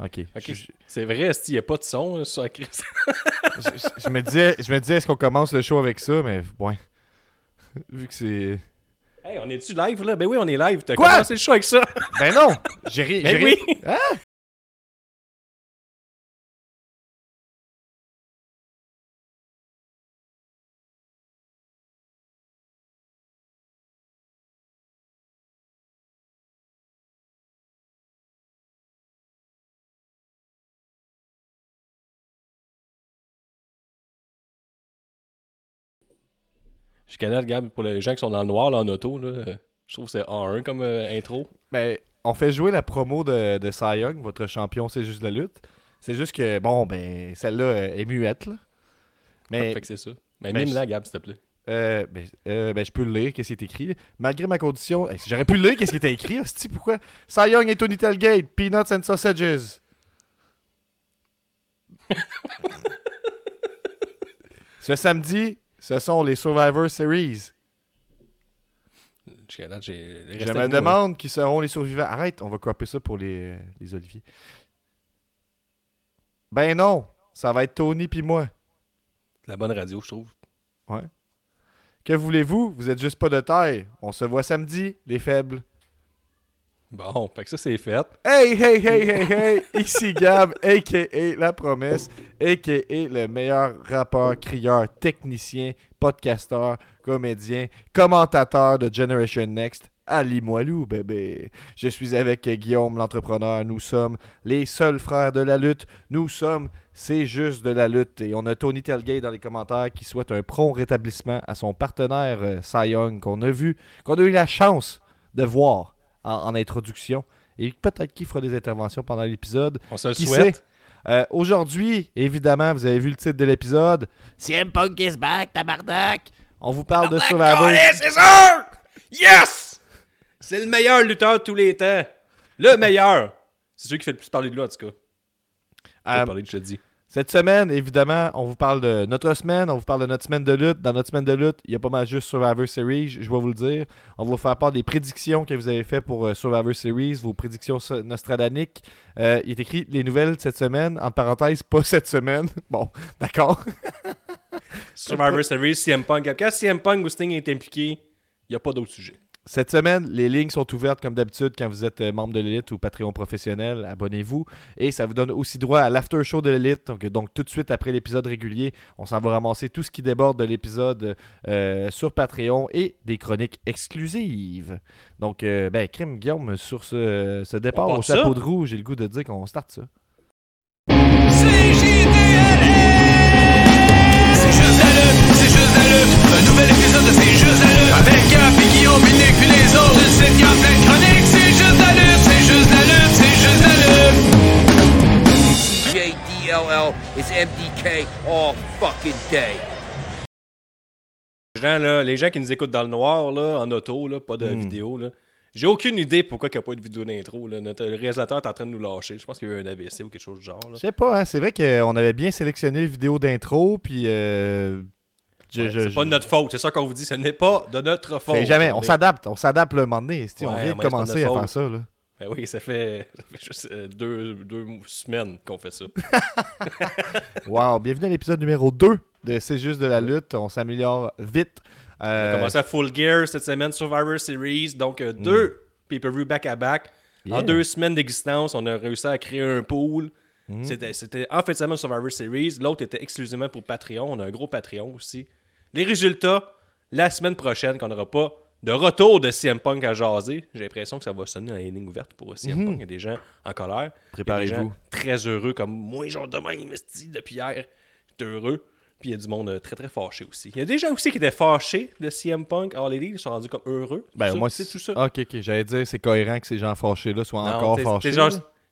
Ok. Je, C'est vrai, il n'y a pas de son sur la crise? je- me disais, je me disais, est-ce qu'on commence le show avec ça? Mais ouais. Vu que c'est. hey, on est-tu live là? Ben oui, on est live. T'as Quoi? commencé le show avec ça. Ben non! J'ai ri. Ben oui! ri- Hein? Je connais, regarde, pour les gens qui sont dans le noir là, en auto, là, je trouve que c'est A1 comme euh, intro. Ben, on fait jouer la promo de, de Cy Young, votre champion, c'est juste la lutte. C'est juste que, bon, ben, celle-là euh, est muette, là. Mais, Fait que c'est ça. Mais Ben, mime-la, Gab, s'il te plaît. euh, ben, euh, ben, je peux le lire, qu'est-ce qui est écrit. Malgré ma condition, Hey, j'aurais pu le lire, qu'est-ce qui était écrit, hostie, pourquoi? Cy Young et Tony Telgate, Peanuts and Sausages. Ce samedi, ce sont les Survivor Series. Je me demande qui seront les survivants. Arrête, on va cropper ça pour les, les Olivier. Ben non, ça va être Tony puis moi. La bonne radio, je trouve. Que voulez-vous? Vous êtes juste pas de taille. On se voit samedi, les faibles. Bon, fait que ça, c'est fait. Hey, hey, hey, hey, hey! Ici Gab, a.k.a. La Promesse, a.k.a. le meilleur rappeur, crieur, technicien, podcasteur, comédien, commentateur de Generation Next. Ali Moilou, bébé. Je suis avec Guillaume, l'entrepreneur. Nous sommes les seuls frères de la lutte. Nous sommes C'est juste de la lutte. Et on a Tony Telgate dans les commentaires qui souhaite un prompt rétablissement à son partenaire euh, Cy Young qu'on a vu, qu'on a eu la chance de voir en, en introduction. Et peut-être qu'il fera des interventions pendant l'épisode. On se le Qui souhaite. sait? Euh, Aujourd'hui, évidemment, vous avez vu le titre de l'épisode. CM Punk is back, tabarnak! On vous parle de Survivor. C'est sûr! Yes! C'est le meilleur lutteur de tous les temps. Le meilleur. C'est celui qui fait le plus parler de lui, en tout cas. Euh, parler, te dis. Cette semaine, évidemment, on vous parle de notre semaine, on vous parle de notre semaine de lutte. Dans notre semaine de lutte, il y a pas mal juste Survivor Series, je vais vous le dire. On va vous faire part des prédictions que vous avez faites pour euh, Survivor Series, vos prédictions nostradaniques. Euh, il est écrit les nouvelles cette semaine, en parenthèse, pas cette semaine. Bon, d'accord. Survivor Series, CM Punk. Quand CM Punk ou Sting est impliqué, il n'y a pas d'autre sujet. Cette semaine, les lignes sont ouvertes comme d'habitude quand vous êtes euh, membre de l'élite ou Patreon professionnel. Abonnez-vous. Et ça vous donne aussi droit à l'after show de l'élite. Donc, donc, tout de suite après l'épisode régulier, on s'en va ramasser tout ce qui déborde de l'épisode euh, sur Patreon et des chroniques exclusives. Donc, euh, ben, crime Guillaume, sur ce, ce départ part au ça? chapeau de roue, j'ai le goût de dire qu'on starte ça. C'est juste lutte, c'est juste lutte. Un nouvel épisode de C'est juste. Avec Gap puis les autres. Le site, y a plein de chroniques. C'est juste la lutte, c'est juste la lutte, c'est juste la lutte. JDLL is MDK all fucking day. Les gens, là, les gens qui nous écoutent dans le noir, là, en auto, là, pas de Hmm. vidéo, là. J'ai aucune idée pourquoi il n'y a pas eu de vidéo d'intro. là. Notre le réalisateur est en train de nous lâcher. Je pense qu'il y a eu un AVC ou quelque chose du genre. là. Je sais pas, hein, c'est vrai qu'on avait bien sélectionné les vidéos d'intro, puis. euh, Ouais, c'est pas de notre faute, c'est ça qu'on vous dit. Ce n'est pas de notre faute. Fait jamais, on s'adapte, on s'adapte le moment donné. esti, on Ouais, vient de commencer à faute. faire ça. Là. Ben oui, ça fait, ça fait juste euh, deux, deux semaines qu'on fait ça. Wow, bienvenue à l'épisode numéro 2 de C'est juste de la lutte. On s'améliore vite. On Euh, a commencé à Full Gear cette semaine, Survivor Series. Donc, euh, deux pay-per-view back-à-back. Yeah. En deux semaines d'existence, on a réussi à créer un pool. Mhm. C'était, c'était en fait semaine Survivor Series. L'autre était exclusivement pour Patreon. On a un gros Patreon aussi. Les résultats, la semaine prochaine, qu'on n'aura pas de retour de CM Punk à jaser. J'ai l'impression que ça va sonner dans les lignes ouvertes pour CM Mhm. Punk. Il y a des gens en colère. Il Préparez-vous. très heureux, comme moi, genre demain, investi depuis hier. J'étais heureux. Puis il y a du monde euh, très très fâché aussi. Il y a des gens aussi qui étaient fâchés de CM Punk. All Elite, ils sont rendus comme heureux. Ben, moi, c'est tout ça. Ok, ok. J'allais dire, c'est cohérent que ces gens fâchés-là soient Non, encore fâchés.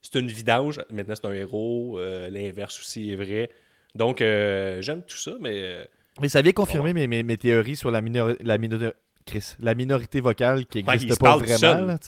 c'est une vidange. Maintenant, c'est un héros. euh, L'inverse aussi est vrai. Donc, euh, j'aime tout ça, mais Mais ça vient confirmer mes, mes, mes théories sur la, minori- la, minori- Chris, la minorité vocale qui Ben, n'existe se pas vraiment. là.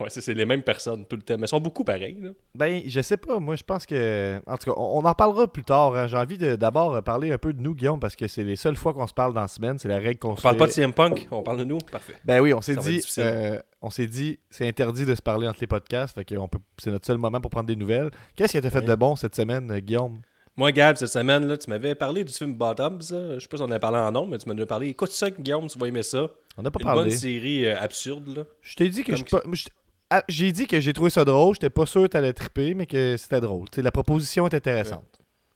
Ouais, c'est les mêmes personnes tout le temps. Mais ils sont beaucoup pareils. Là. Ben, je sais pas. Moi, je pense que. En tout cas, on, on en parlera plus tard. hein. J'ai envie d'abord euh, parler un peu de nous, Guillaume, parce que c'est les seules fois qu'on se parle dans la semaine. C'est la règle qu'on On se parle pas de CM Punk, on parle de nous. Parfait. Ben oui, on s'est dit. euh, on s'est dit, c'est interdit de se parler entre les podcasts. Fait que c'est notre seul moment pour prendre des nouvelles. Qu'est-ce qui a été fait Ouais. de bon cette semaine, euh, Guillaume? Moi, Gab, cette semaine, là, tu m'avais parlé du film Bottoms. là. Je sais pas si on en a parlé en nom, mais tu m'en as parlé. Écoute ça, Guillaume, tu vas aimer ça. On n'a pas Une parlé. bonne série euh, absurde. Là. Je t'ai dit que je je- ah, j'ai dit que j'ai trouvé ça drôle. J'étais pas sûr que t'allais triper, mais que c'était drôle. La proposition est intéressante.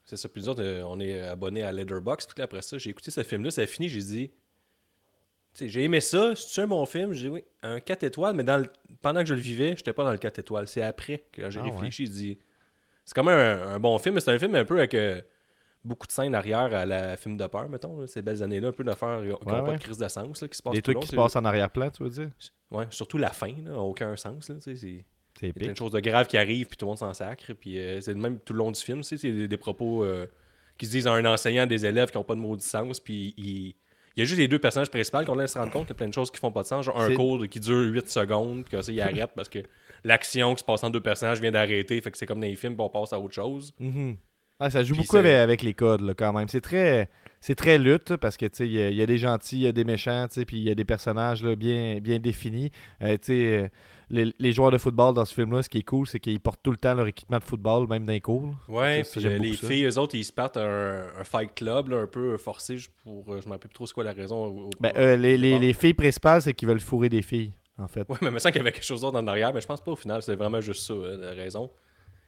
C'est ça, plusieurs, on est abonné à Letterboxd. Puis après ça, j'ai écouté ce film-là, ça a fini, j'ai dit. J'ai aimé ça, c'est un bon film. J'ai dit oui, un 4 étoiles, mais dans le- pendant que je le vivais, j'étais pas dans le 4 étoiles. C'est après que j'ai Ah réfléchi, j'ai dit. C'est quand même un, un bon film, mais c'est un film un peu avec euh, beaucoup de scènes arrière à la film de peur, mettons. là, ces belles années-là, un peu d'affaires qui n'ont Ouais, pas ouais. de crise de sens, là, qui se passent Des tout le trucs long, qui se c'est- passent en arrière-plan, tu veux dire? Ouais, surtout la fin, là, n'a aucun sens. Là, tu sais, c'est. C'est Il y a plein épique. de choses de graves qui arrivent, puis tout le monde s'en sacre. Puis euh, c'est le même tout le long du film. tu sais, C'est des, des propos euh, qui se disent à un enseignant, des élèves qui n'ont pas de maudit sens. Puis il, il y a juste les deux personnages principaux qu'on laisse se rendre compte qu'il y a plein de choses qui font pas de sens. Genre un C'est- cours qui dure 8 secondes, puis que ça, il arrête parce que l'action qui se passe entre deux personnages vient d'arrêter. Fait que c'est comme dans les films, on passe à autre chose. Mhm. Ah, ça joue Puis beaucoup avec, avec les codes, là, quand même. C'est très, c'est très lutte, parce que, il y, a- il y a des gentils, il y a des méchants, puis il y a des personnages là, bien, bien définis. Euh, euh, les, les joueurs de football dans ce film-là, ce qui est cool, c'est qu'ils portent tout le temps leur équipement de football, même dans les cours. Ouais, puis euh, les filles, eux autres, ils se partent un, un fight club, là, un peu forcé pour. je ne me rappelle plus trop c'est quoi la raison. au- au- Ben, euh, les, les- les filles principales, c'est qu'ils veulent fourrer des filles, en fait. Ouais, mais il me semble qu'il y avait quelque chose d'autre en arrière, mais je pense pas au final, c'est vraiment juste ça, euh, la raison.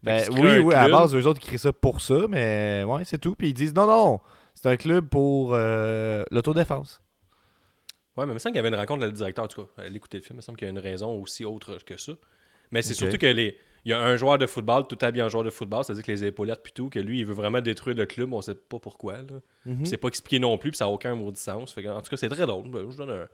Ben, oui, oui, à la base, eux autres, ils créent ça pour ça, mais ouais, c'est tout. Puis ils disent non, non, c'est un club pour euh, l'autodéfense. Ouais, mais il me semble qu'il y avait une rencontre avec le directeur, en tout cas. Allez écouter le film, il me semble qu'il y a une raison aussi autre que ça. Mais c'est surtout que les. Il y a un joueur de football, tout habillé en joueur de football, c'est-à-dire que les épaulettes puis tout, que lui, il veut vraiment détruire le club, on sait pas pourquoi. Là. Mhm. C'est pas expliqué non plus, puis ça n'a aucun maudit sens. Fait que, en tout cas, c'est très drôle. Ben, Je donne un,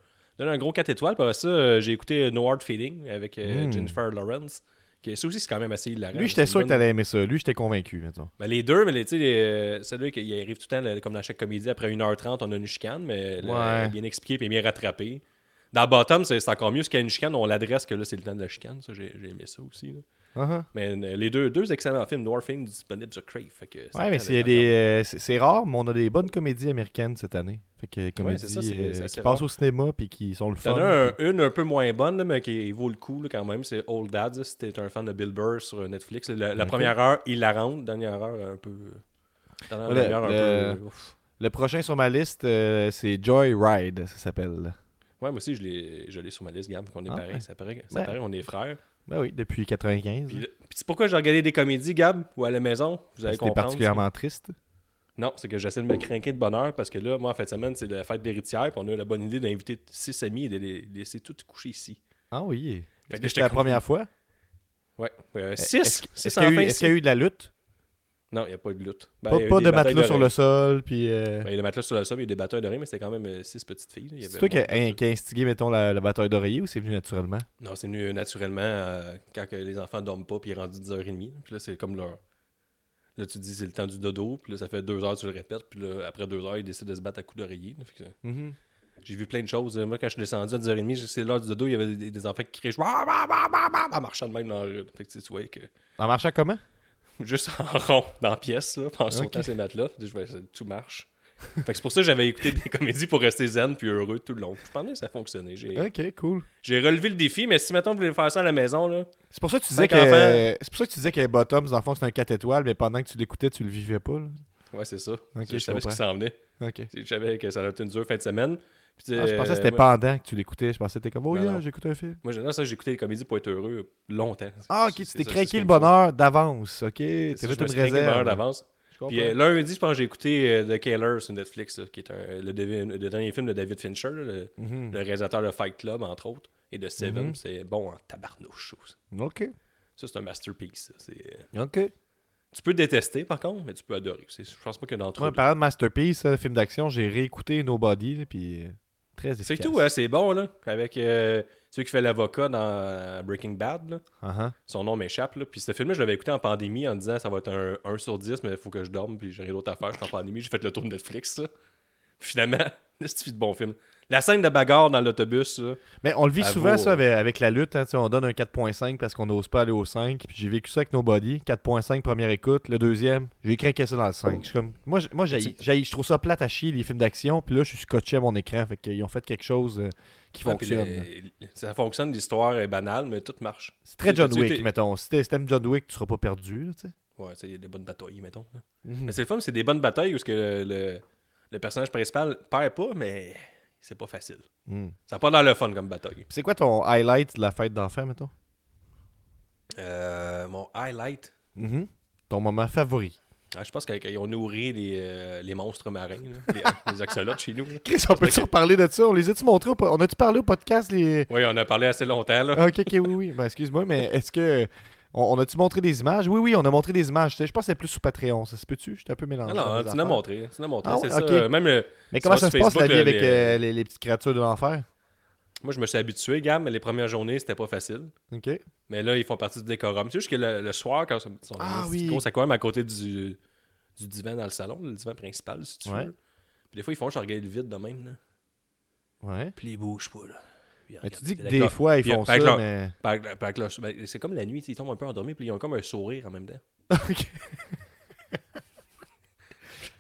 donne un gros 4 étoiles. Par ça, euh, j'ai écouté No Hard Feeling avec euh, Mm. Jennifer Lawrence. Qui, ça aussi, c'est quand même assez hilarant. Lui, j'étais sûr que t'allais aimer ça. Lui, j'étais convaincu. Ben, les deux, mais tu sais, euh, celui qui arrive tout le temps, comme dans chaque comédie, après 1h30, on a une chicane, mais là, Ouais. bien expliqué et bien rattrapé. Dans Bottom, c'est encore mieux, parce qu'il y a une chicane, on l'adresse que là, c'est le temps de la chicane. Ça, j'ai aimé ça aussi. là. Uh-huh. Mais les deux, deux excellents films, No Hard Feeling disponibles sur Crave. Fait que Ouais, mais c'est il y a de- des, euh, c'est rare, mais on a des bonnes comédies américaines cette année. Fait que comédies c'est ça, c'est- euh, qui passent au cinéma puis qui sont le fun. as un- une un peu moins bonne, mais qui vaut le coup là, quand même. C'est Old Dads. Si t'es un fan de Bill Burr sur Netflix. La, première heure, il la rentre. Dernière heure, un peu. Dernière Ouais, le- un le- peu. ouf. Le prochain sur ma liste, euh, c'est Joy Ride, ça s'appelle. Ouais, moi aussi, je l'ai je l'ai sur ma liste, Gab. qu'on est Ah, pareil. ouais. Ça paraît, ça Ouais. paraît, on est frères. Ben oui, depuis 95. Puis, puis c'est pourquoi j'ai regardé des comédies, Gab, ou à la maison. Vous allez C'était comprendre. particulièrement triste. Non, c'est que j'essaie de me craquer de bonheur parce que là, moi, en fin de semaine, c'est la fête d'héritière. Puis on a eu la bonne idée d'inviter six amis et de les laisser tous coucher ici. Ah oui. Fait Est-ce que que j'étais c'était la première fois? Ouais. Euh, Est-ce- six. Est-ce Six qu'il y, a eu- enfants est-ce qu'il y a ici. eu de la lutte? Non, il n'y a pas de lutte. Ben, pas de batailles matelas sur le sol, puis... euh, Ben, il y a des matelas sur le sol, il y a des de riz, mais c'était quand même euh, six petites filles. c'est toi qui a, qui instigé, mettons, la, la bataille d'oreiller ou c'est venu naturellement? Non, c'est venu euh, naturellement euh, quand que les enfants dorment pas, puis il est rendu 10h30. Puis là, c'est comme leur. Là, tu te dis c'est le temps du dodo, puis là, ça fait deux heures, tu le répètes, puis là, après deux heures, ils décident de se battre à coups d'oreiller. que, J'ai vu plein de choses. Moi, quand je suis descendu à 10h30, j'ai- c'est l'heure du dodo, il y avait des, des enfants qui criaient en marchant de même dans la rue. Fait que tu vois que. En marchant comment? Juste en rond dans la pièce, là, en sautant ces matelas. Je vais- tout marche. C'est pour ça que j'avais écouté des comédies pour rester zen puis heureux tout le long. Je pensais que ça fonctionnait. Ok, cool. j'ai relevé le défi, mais si maintenant vous voulez faire ça à la maison, là, C'est pour ça que tu disais que enfants. c'est pour ça que tu disais que Bottoms, dans le fond, c'était un 4 étoiles, mais pendant que tu l'écoutais, tu le vivais pas. là. ouais, c'est ça. Je je savais ce qui s'en venait. Ok. Je savais que ça allait être une dure fin de semaine. Ah, je pensais que euh, c'était pendant que tu l'écoutais. Je pensais que t'étais comme, oh Non, yeah, j'écoute un film. Moi, j'ai- non, ça, écouté les comédies pour être heureux longtemps. Ah, ok, tu t'es craqué le bonheur d'avance. Ok, t'as fait une craqué le bonheur réserve. d'avance. Puis euh, lundi, je pense que j'ai écouté euh, The Killer sur Netflix, là, qui est un- le, le dernier film de David Fincher, là, le, Mhm. le réalisateur de Fight Club, entre autres, et de Seven. Mhm. C'est bon en tabarnouche. Ça, Ok. Ça, c'est un masterpiece. ça. Ok. Tu peux détester, par contre, mais tu peux adorer. Je pense pas a trop. Moi, parlant de Masterpiece, film d'action, j'ai réécouté Nobody, puis très efficace. C'est tout, hein, c'est bon, là. Avec euh, celui qui fait l'avocat dans euh, Breaking Bad, là. Uh-huh. Son nom m'échappe, là. Puis ce film-là, je l'avais écouté en pandémie en disant ça va être un 1 sur 10, mais il faut que je dorme, puis j'ai rien d'autre à faire. Je suis en pandémie, j'ai fait le tour de Netflix, finalement, c'est de bon film? La scène de bagarre dans l'autobus. Mais on le vit souvent, vaut, ça, euh, avec, avec la lutte. hein, on donne un 4.5 parce qu'on n'ose pas aller au 5. Puis j'ai vécu ça avec Nobody. 4.5 première écoute. Le deuxième, j'ai craqué ça dans le 5. Je suis comme, moi, moi je trouve ça plate à chier, les films d'action. Puis là, je suis scotché à mon écran. Fait qu'ils ont fait quelque chose euh, qui puis fonctionne. le- ça fonctionne, l'histoire est banale, mais tout marche. C'est très John Wick, mettons. Si t'aimes John Wick, tu seras pas perdu. là, tu sais. Ouais, il y a des bonnes batailles, mettons. Mhm. Mais c'est le fun, c'est des bonnes batailles où que le, le- le personnage principal perd pas, mais c'est pas facile. Mhm. Ça n'a pas dans le fun comme bataille. C'est quoi ton highlight de la fête d'enfant, mettons? Euh, mon highlight, Mhm. Ton moment favori? ah, je pense qu'ils ont nourri les, euh, les monstres marins, là, les, les axolotes chez nous. là. Chris, on peut-tu reparler de ça? On les a-tu montrés On a-tu parlé au podcast les. Oui, on a parlé assez longtemps. Là. Ah, ok, ok, oui, oui. Ben, excuse-moi, mais est-ce que. On, on a-tu montré des images? Oui, oui, on a montré des images. Je pense que c'est plus sur Patreon. Ça se peut-tu? J'étais un peu mélangé. Non, tu l'as montré. Tu l'as montré, Ah c'est ça. Euh, Même, euh, Mais comment ça se passe la vie avec les- euh, les, les petites créatures de l'enfer? Moi, je me suis habitué, Gab, mais les premières journées, c'était pas facile. Ok. Mais là, ils font partie du décorum. Tu sais, juste que le, le soir, quand ils sont Ah ils oui. quand même à côté du, du divan dans le salon, le divan principal, si tu Ouais. veux. Puis des fois, ils font, je regarde le vide de même. Là. Ouais. Puis ils bougent pas. Là. Puis Mais tu dis que des fois, ils font ça, mais. ben, c'est comme la nuit, ils tombent un peu endormis, puis ils ont comme un sourire en même temps. Ok.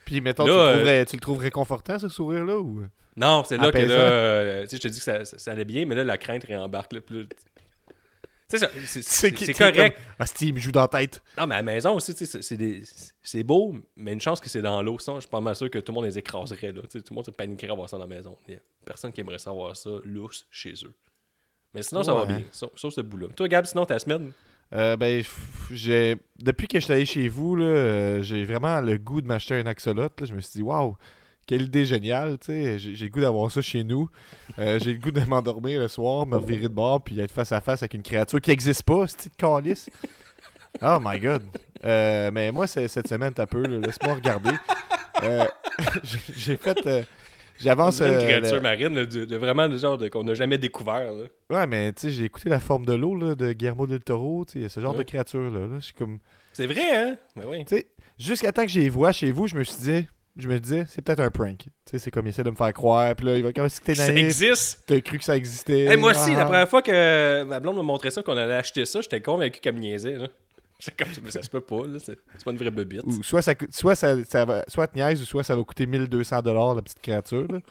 Puis, mettons, Là, tu, le euh, trouverais- tu le trouves réconfortant, ce sourire-là ou... Non, c'est là que là, euh, tu sais, je te dis que ça, ça- ça allait bien, mais là, la crainte réembarque. Là, sais, ça- c'est- c'est c'est correct. comme, Ah, Steve, joue dans la tête. Non, mais à la maison aussi, c'est- c'est c'est beau, mais une chance que c'est dans l'eau. Sinon, je suis pas mal sûr que tout le monde les écraserait. Là. Tout le monde se paniquerait à voir ça dans la maison. Il y a personne qui aimerait savoir ça lousse chez eux. Mais sinon, ça va bien. Sauf, sauf ce bout-là. Toi, Gab, sinon, ta semaine? Euh, ben, j'ai... Depuis que je suis allé chez vous, euh, j'ai vraiment le goût de m'acheter un axolot. là. Je me suis dit, waouh, quelle idée géniale. tu sais. J'ai le goût d'avoir ça chez nous. Euh, j'ai le goût de m'endormir le soir, me revirer de bord, puis être face à face avec une créature qui n'existe pas, ce petit calice. Oh my god. Euh, mais moi, cette semaine, t'as peu. Laisse-moi regarder. Euh, j'ai- fait. J'avance. C'est une créature le- marine, là, de, de vraiment le genre qu'on n'a jamais découvert. là. Ouais, mais tu sais, j'ai écouté La forme de l'eau de Guillermo del Toro. tu sais, ce genre Ouais. de créature-là. Là. Je suis comme. C'est vrai, hein? Ben oui. Tu sais, jusqu'à temps que j'ai les vois chez vous, je me suis dit, je me disais, c'est peut-être un prank. Tu sais, c'est comme il essaie de me faire croire, puis là, il va comme si t'es Ça existe. t'as cru que ça existait. Hey, moi aussi, Ah. la première fois que ma blonde m'a montré ça, qu'on allait acheter ça, j'étais convaincu qu'elle me niaisait. là. Comme, ça se peut pas, là. C'est pas une vraie bebite. Ou soit ça, soit ça, ça va, soit te niaise, ou soit ça va coûter 1200 dollars la petite créature. Là.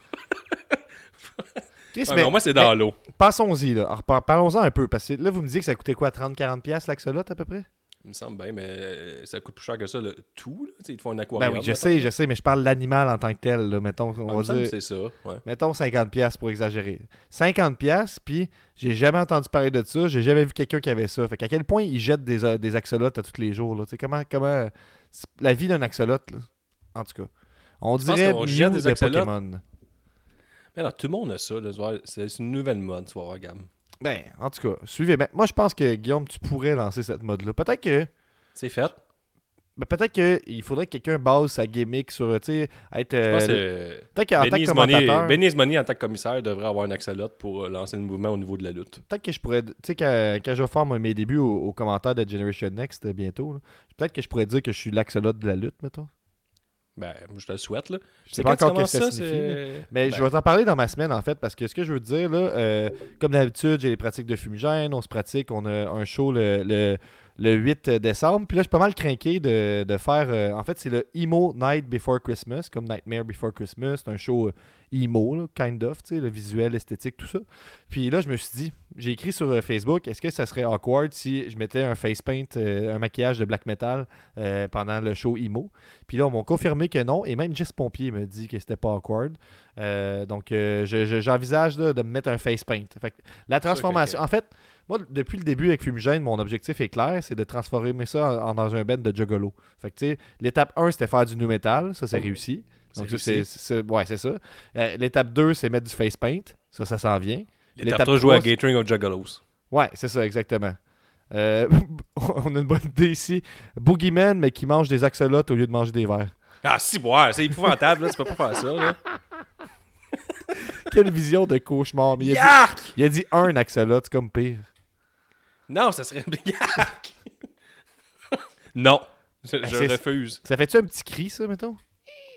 Ouais, mais mais moi, c'est dans l'eau. passons-y là. Parlons-en un peu parce que là vous me dites que ça coûtait quoi 30-40 pièces l'axolot à peu près? Me semble bien, mais euh, ça coûte plus cher que ça, le tout. Là. Ils te font un Ben aquarium. oui, je sais, je sais, mais je parle de l'animal en tant que tel. Là, mettons, on me va dire, c'est ça. Ouais. mettons 50 pièces pour exagérer. 50 pièces, puis j'ai jamais entendu parler de ça, j'ai jamais vu quelqu'un qui avait ça. Fait qu'à quel point ils jettent des, euh, des axolotes à tous les jours là, comment comment la vie d'un axolote là, en tout cas. On Tu dirait Mew jette des? Pokémon. Mais alors, tout le monde a ça. vois, C'est une nouvelle mode, tu voir, gamme. Ben, en tout cas, suivez. Ben, moi je pense que Guillaume, tu pourrais lancer cette mode là. Peut-être que C'est fait. ben, peut-être que il faudrait que quelqu'un base sa gimmick sur tu sais être euh, peut-être qu'en tant que Money, commentateur Benny Money, en tant que commissaire, devrait avoir un axolote pour euh, lancer le mouvement au niveau de la lutte. Peut-être que je pourrais. Tu sais, quand, quand je vais faire mes débuts au, au commentaire de Generation Next euh, bientôt, peut-être que je pourrais dire que je suis l'axolote de la lutte, mettons. Ben, je te le souhaite, là. Je sais pas encore que ça signifie. Mais Ben, je vais t'en parler dans ma semaine, en fait, parce que ce que je veux te dire, là, euh, comme d'habitude, j'ai les pratiques de fumigène, on se pratique, on a un show le, le, le 8 décembre. Puis là, je suis pas mal craqué de, de faire. euh, en fait, c'est le Emo Night Before Christmas, comme Nightmare Before Christmas. C'est un show euh, emo, là, kind of, tu sais, le visuel, l'esthétique, tout ça. Puis là, je me suis dit, j'ai écrit sur euh, Facebook, est-ce que ça serait awkward si je mettais un face paint, un maquillage de black metal pendant le show emo? Puis là, on m'a confirmé que non, et même Jess Pompier me dit que c'était pas awkward. Donc, je- je- j'envisage là, de me mettre un face paint. Fait que la transformation, en fait, moi, depuis le début avec Fumigène, mon objectif est clair, c'est de transformer ça en, en- dans un band de juggalo. Fait que, tu sais, l'étape 1, c'était faire du new metal, ça, c'est réussi. Donc, c'est, réussi. ouais, c'est ça. Euh, l'étape 2, c'est mettre du face paint. Ça, ça s'en vient. L'étape 3, jouer à 3, Gathering of Juggalos. Ouais, c'est ça, exactement. Euh, on a une bonne idée ici. Boogeyman, mais qui mange des axolotes au lieu de manger des vers. Ah, si, boire, c'est épouvantable, là. Tu peux pas faire ça, là. Quelle vision de cauchemar. Mais il, a dit, Yark! il a dit un axolote, c'est comme pire. Non, ça serait. Yark! non. Je, je c'est- refuse. Ça fait-tu un petit cri, ça, mettons?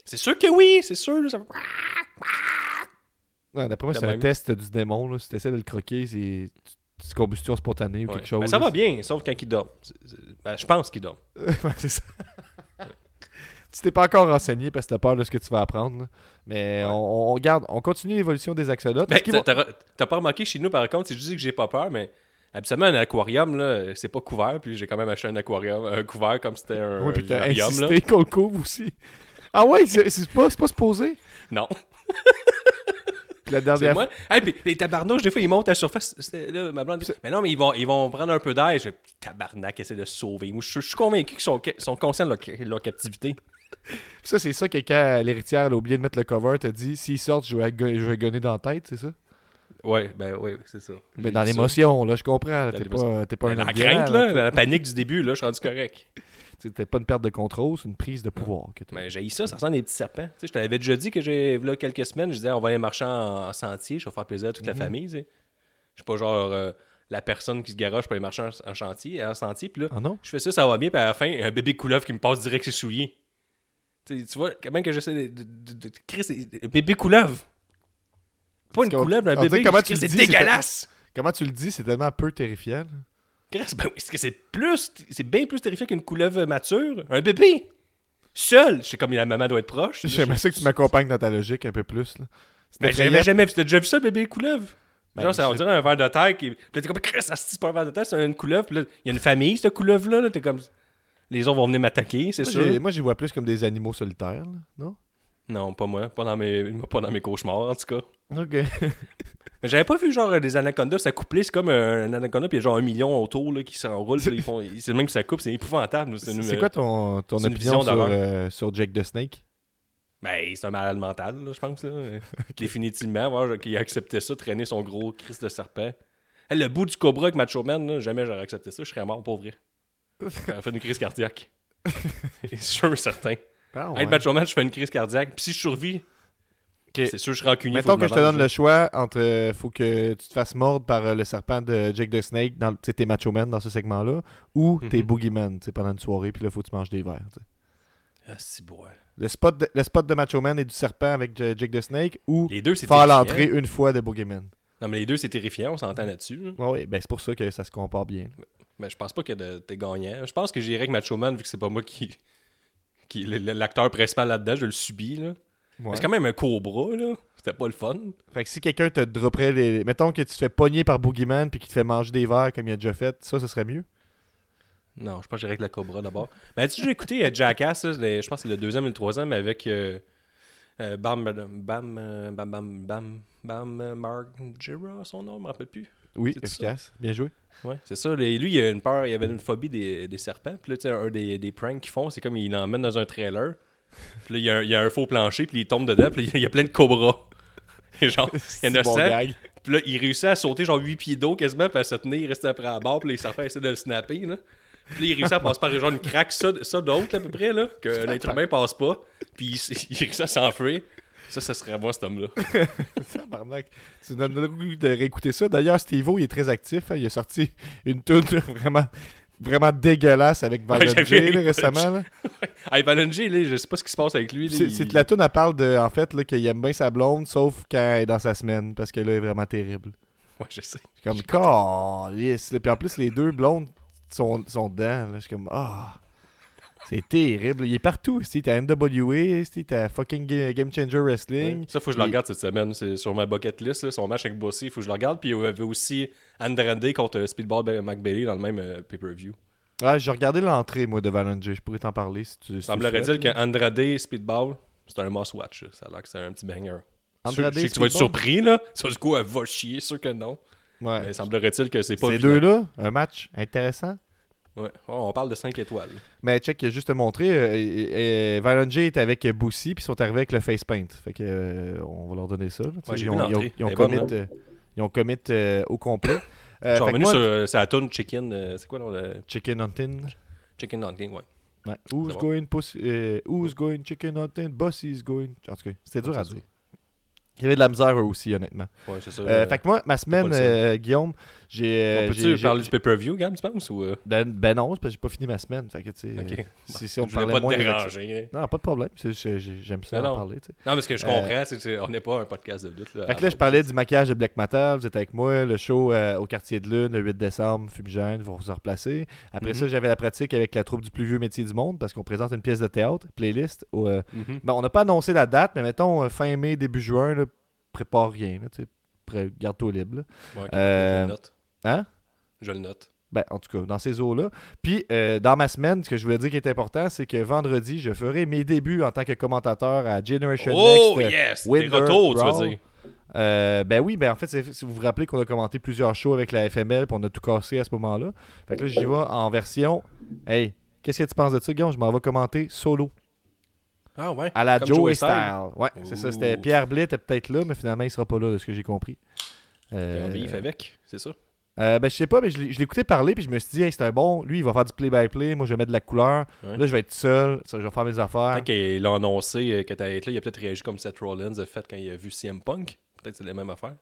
C'est sûr que oui, c'est sûr. ça- Ouais, D'après moi, c'est un test du démon. Là. Si tu essaies de le croquer, c'est combustion spontanée ou Ouais. quelque chose. Ben, ça va bien, sauf quand il dort. Ben, je pense qu'il dort. C'est ça. tu t'es pas encore renseigné parce que t'as peur de ce que tu vas apprendre. là. Mais on, on regarde, on continue l'évolution des axolotes. Ben, vont- t'as pas remarqué chez nous, par contre, si je dis que j'ai pas peur, mais habituellement, un aquarium, là, c'est pas couvert, puis j'ai quand même acheté un aquarium, un couvert comme c'était un Oui, puis t'as insisté qu'on le couvre aussi. Ah ouais, c'est c'est pas, c'est pas supposé? Non, Puis la dernière moi. Hey, puis les tabarnouches, des fois, ils montent à la surface. Là, ma blonde mais non, mais ils vont, ils vont prendre un peu d'air. Je tabarnak, essaie de se sauver. Moi, je, je suis convaincu qu'ils sont, sont conscients de leur, leur captivité. Ça, c'est ça que quand l'héritière a oublié de mettre le cover, t'as dit s'ils sortent, je vais, je vais gunner dans la tête, c'est ça? Ouais, ben oui, c'est ça. Mais dans l'émotion, là, je comprends. T'es pas, t'es pas un La crainte, là, la panique du début, là, je suis rendu correct. C'était pas une perte de contrôle, c'est une prise de pouvoir que. Mais j'ai ça, ça ressemble à des petits serpents. Tu sais, je t'avais déjà dit que j'ai, là, quelques semaines, je disais, on va aller marcher en, en sentier, je vais faire plaisir à toute la Mhm. famille. Je suis pas genre euh, la personne qui se garage pour aller marcher en, en chantier, en sentier, puis là, Ah non? je fais ça, ça va bien, puis à la fin, un bébé couleuvre qui me passe direct ses souliers. Tu vois, quand même que j'essaie de, de, de, c'est- un bébé couleuvre. Pas une couleuvre, un bébé. comment tu c'est dégueulasse. Comment tu le dis, c'est tellement peu terrifiant. ben est-ce que c'est plus, c'est bien plus terrifiant qu'une couleuvre mature? Un bébé! Seul! Je sais comme la maman doit être proche. J'aimerais ça que tu m'accompagnes dans ta logique un peu plus. Là. Mais j'avais jamais vu. T'as déjà vu ça, bébé couleuvre? Ben, Genre, ça, on dirait un verre de terre qui. Là, t'es comme, Chris, ça c'est pas un verre de terre, c'est une couleuvre. Puis là, il y a une famille, cette couleuvre-là. Là, t'es comme. Les autres vont venir m'attaquer, c'est Moi, sûr. Moi, j'y vois plus comme des animaux solitaires, là, non? Non, pas moi. Pas dans mes, pas dans mes cauchemars, en tout cas. Ok. Mais j'avais pas vu genre des anacondas s'accoupler. C'est comme un, un anaconda, puis il y a genre un million autour là, qui font- C'est le même que ça coupe, c'est épouvantable. C'est une- quoi ton, ton opinion sur, euh, sur Jake the Snake? Ben, c'est un malade mental, là, je pense. Là. Définitivement, voir qu'il a accepté ça, traîner son gros Christ de serpent. Hey, le bout du cobra avec Macho Man, là, jamais j'aurais accepté ça, je serais mort pour vrai. J'aurais fait une crise cardiaque. C'est sûr, certain. Ah, Être ouais. Macho Man, je fais une crise cardiaque. Puis si je survis, c'est sûr, je serais rancunier. Mettons faut que je te donne le choix entre euh, faut que tu te fasses mordre par euh, le serpent de Jake the Snake, dans, le- tu sais, t'es Macho Man dans ce segment-là, ou t'es Mhm. Boogeyman tu sais, pendant une soirée, puis là, faut que tu manges des verres. Ah, c'est beau. Le spot, de, le spot de Macho Man et du serpent avec euh, Jake the Snake, ou Les deux, c'est faire l'entrée une fois de Boogeyman. Non, mais les deux, c'est terrifiant, on s'entend là-dessus. là. Ouais, ben c'est pour ça que ça se compare bien. Mais je pense pas que t'es gagnant. Je pense que j'irais avec Macho Man, vu que c'est pas moi qui. Qui est l'acteur principal là-dedans, je le subis. Là. Ouais. C'est quand même un cobra, là. C'était pas le fun. Fait que si quelqu'un te dropperait les. Mettons que tu te fais pogner par Boogeyman puis qu'il te fait manger des verres comme il a déjà fait, ça, ce serait mieux? Non, je pense que j'irais avec la Cobra d'abord. Mais as-tu déjà écouté euh, Jackass, là, les- je pense que c'est le deuxième et le troisième avec euh, euh, Bam, Bam, euh, Bam, Bam, Bam, Bam, euh, Margera, son nom, je me rappelle plus. Oui, ça. efficace. Bien joué. Ouais, c'est ça. lui, il a une peur, il avait une phobie des, des serpents. Puis là, tu sais, un des, des pranks qu'ils font, c'est comme il l'emmène dans un trailer. Puis là, il y, a un, il y a un faux plancher, puis il tombe dedans, puis il y a plein de cobras. Et genre, il y en a bon 100, gag. Puis là, il réussit à sauter genre 8 pieds d'eau quasiment, puis à se tenir, il reste après la barre, puis les serpents essaient de le snapper. Là. Puis là, il réussit à passer par genre une craque, ça, ça d'autre à peu près, là, que l'être humain passe pas. Puis il, il réussit à s'enfuir. Ça, ça serait moi, cet homme-là. Tabarnak. Tu donnes le goût de réécouter ça. D'ailleurs, Steve-O, il est très actif. hein. Il a sorti une tune vraiment, vraiment dégueulasse avec Violent J là, récemment. là. Hey, Valenge, là, je sais pas ce qui se passe avec lui. là, C'est il- c'est que la tune, elle parle de, en fait, là, qu'il aime bien sa blonde, sauf quand elle est dans sa semaine, parce que là, elle est vraiment terrible. Ouais, je sais. Je suis comme, yes. Puis en plus, les deux blondes sont, sont dedans. là. Je suis comme, ah. C'est terrible. Il est partout. ici. T'as NWA, ici, t'as fucking Ga- Game Changer Wrestling. Ça, faut que je le Il- regarde cette semaine. C'est sur ma bucket list. là, son match avec Bossy, il faut que je le regarde. Puis il y avait aussi Andrade contre euh, Speedball McBailey dans le même euh, pay-per-view. J'ai regardé l'entrée, moi, de Valenge. Je pourrais t'en parler si tu. si tu le Semblerait souhaites, dire là. qu'Andrade Speedball, c'est un must-watch. Ça a l'air que c'est un petit banger. Andrade je sais que tu vas être surpris, là. Ça, du coup, elle va chier, sûr que non. Ouais. Mais semblerait-il que c'est pas Ces deux-là, un match intéressant. Ouais. Oh, on parle de 5 étoiles. Mais check, juste te montrer, euh, euh, Valenge est avec Boussy, puis ils sont arrivés avec le face paint. Fait que, euh, on va leur donner ça. Ouais, ils, ont, ils ils commit, euh, ils ont commit, au complet. Je suis revenu sur euh, sa tune Chicken. euh, c'est quoi, non, le Chicken hunting. Chicken Hunting, ouais. Ouais. Who's going pussy, euh, who's going chicken hunting? Bossy's going. En tout cas, c'était dur à dire. Il y avait de la misère eux aussi, honnêtement. Ouais, c'est ça. Fait que moi, ma semaine, Guillaume, j'ai. euh, On j'ai- peut-tu parler du pay-per-view, Gab, tu penses ou. euh, Ben, ben non, parce que j'ai pas fini ma semaine. Fait que, tu sais, Ok. euh, si, si on Je parlait pas te moins déranger. hein. Non, pas de problème. J'aime ça Non, en non. parler. Non, mais ce que je Euh, comprends, c'est qu'on n'est pas un podcast de lutte. Là, Fait que là, je parlais du maquillage de Black Metal. Vous êtes avec moi. Le show euh, au quartier de Lune, le 8 décembre, Fumigène, ils vont se replacer. Après Mhm. ça, j'avais la pratique avec la troupe du plus vieux métier du monde parce qu'on présente une pièce de théâtre, playlist. où, euh, Mhm. ben, on n'a pas annoncé la date, mais mettons euh, fin mai, début juin, là, prépare rien. là, Garde-toi libre. Ouais, Euh. Hein? Je le note. Ben, en tout cas, dans ces eaux-là. Puis, euh, dans ma semaine, ce que je voulais dire qui est important, c'est que vendredi, je ferai mes débuts en tant que commentateur à Generation Oh, Next. euh, yes! Des tu veux dire. Euh, ben oui, ben en fait, si vous vous rappelez qu'on a commenté plusieurs shows avec la FML, puis on a tout cassé à ce moment-là. Fait que là, j'y vais en version. Hey, qu'est-ce que tu penses de ça, Guillaume? Je m'en vais commenter solo. Ah, ouais. À la Comme Joe Joey Style. Style. Ouais, c'est ça. C'était. Pierre Blais était peut-être là, mais finalement, il sera pas là, de ce que j'ai compris. A Euh, avec, c'est ça? Euh, ben, je sais pas, mais je l'ai écouté parler, puis je me suis dit, hey, c'est un bon. Lui, il va faire du play-by-play. Moi, je vais mettre de la couleur. Ouais. Là, je vais être seul. Ça, je vais faire mes affaires. Quand il a annoncé euh, que être là, il a peut-être réagi comme Seth Rollins a fait quand il a vu CM Punk. Peut-être que c'est la même affaire.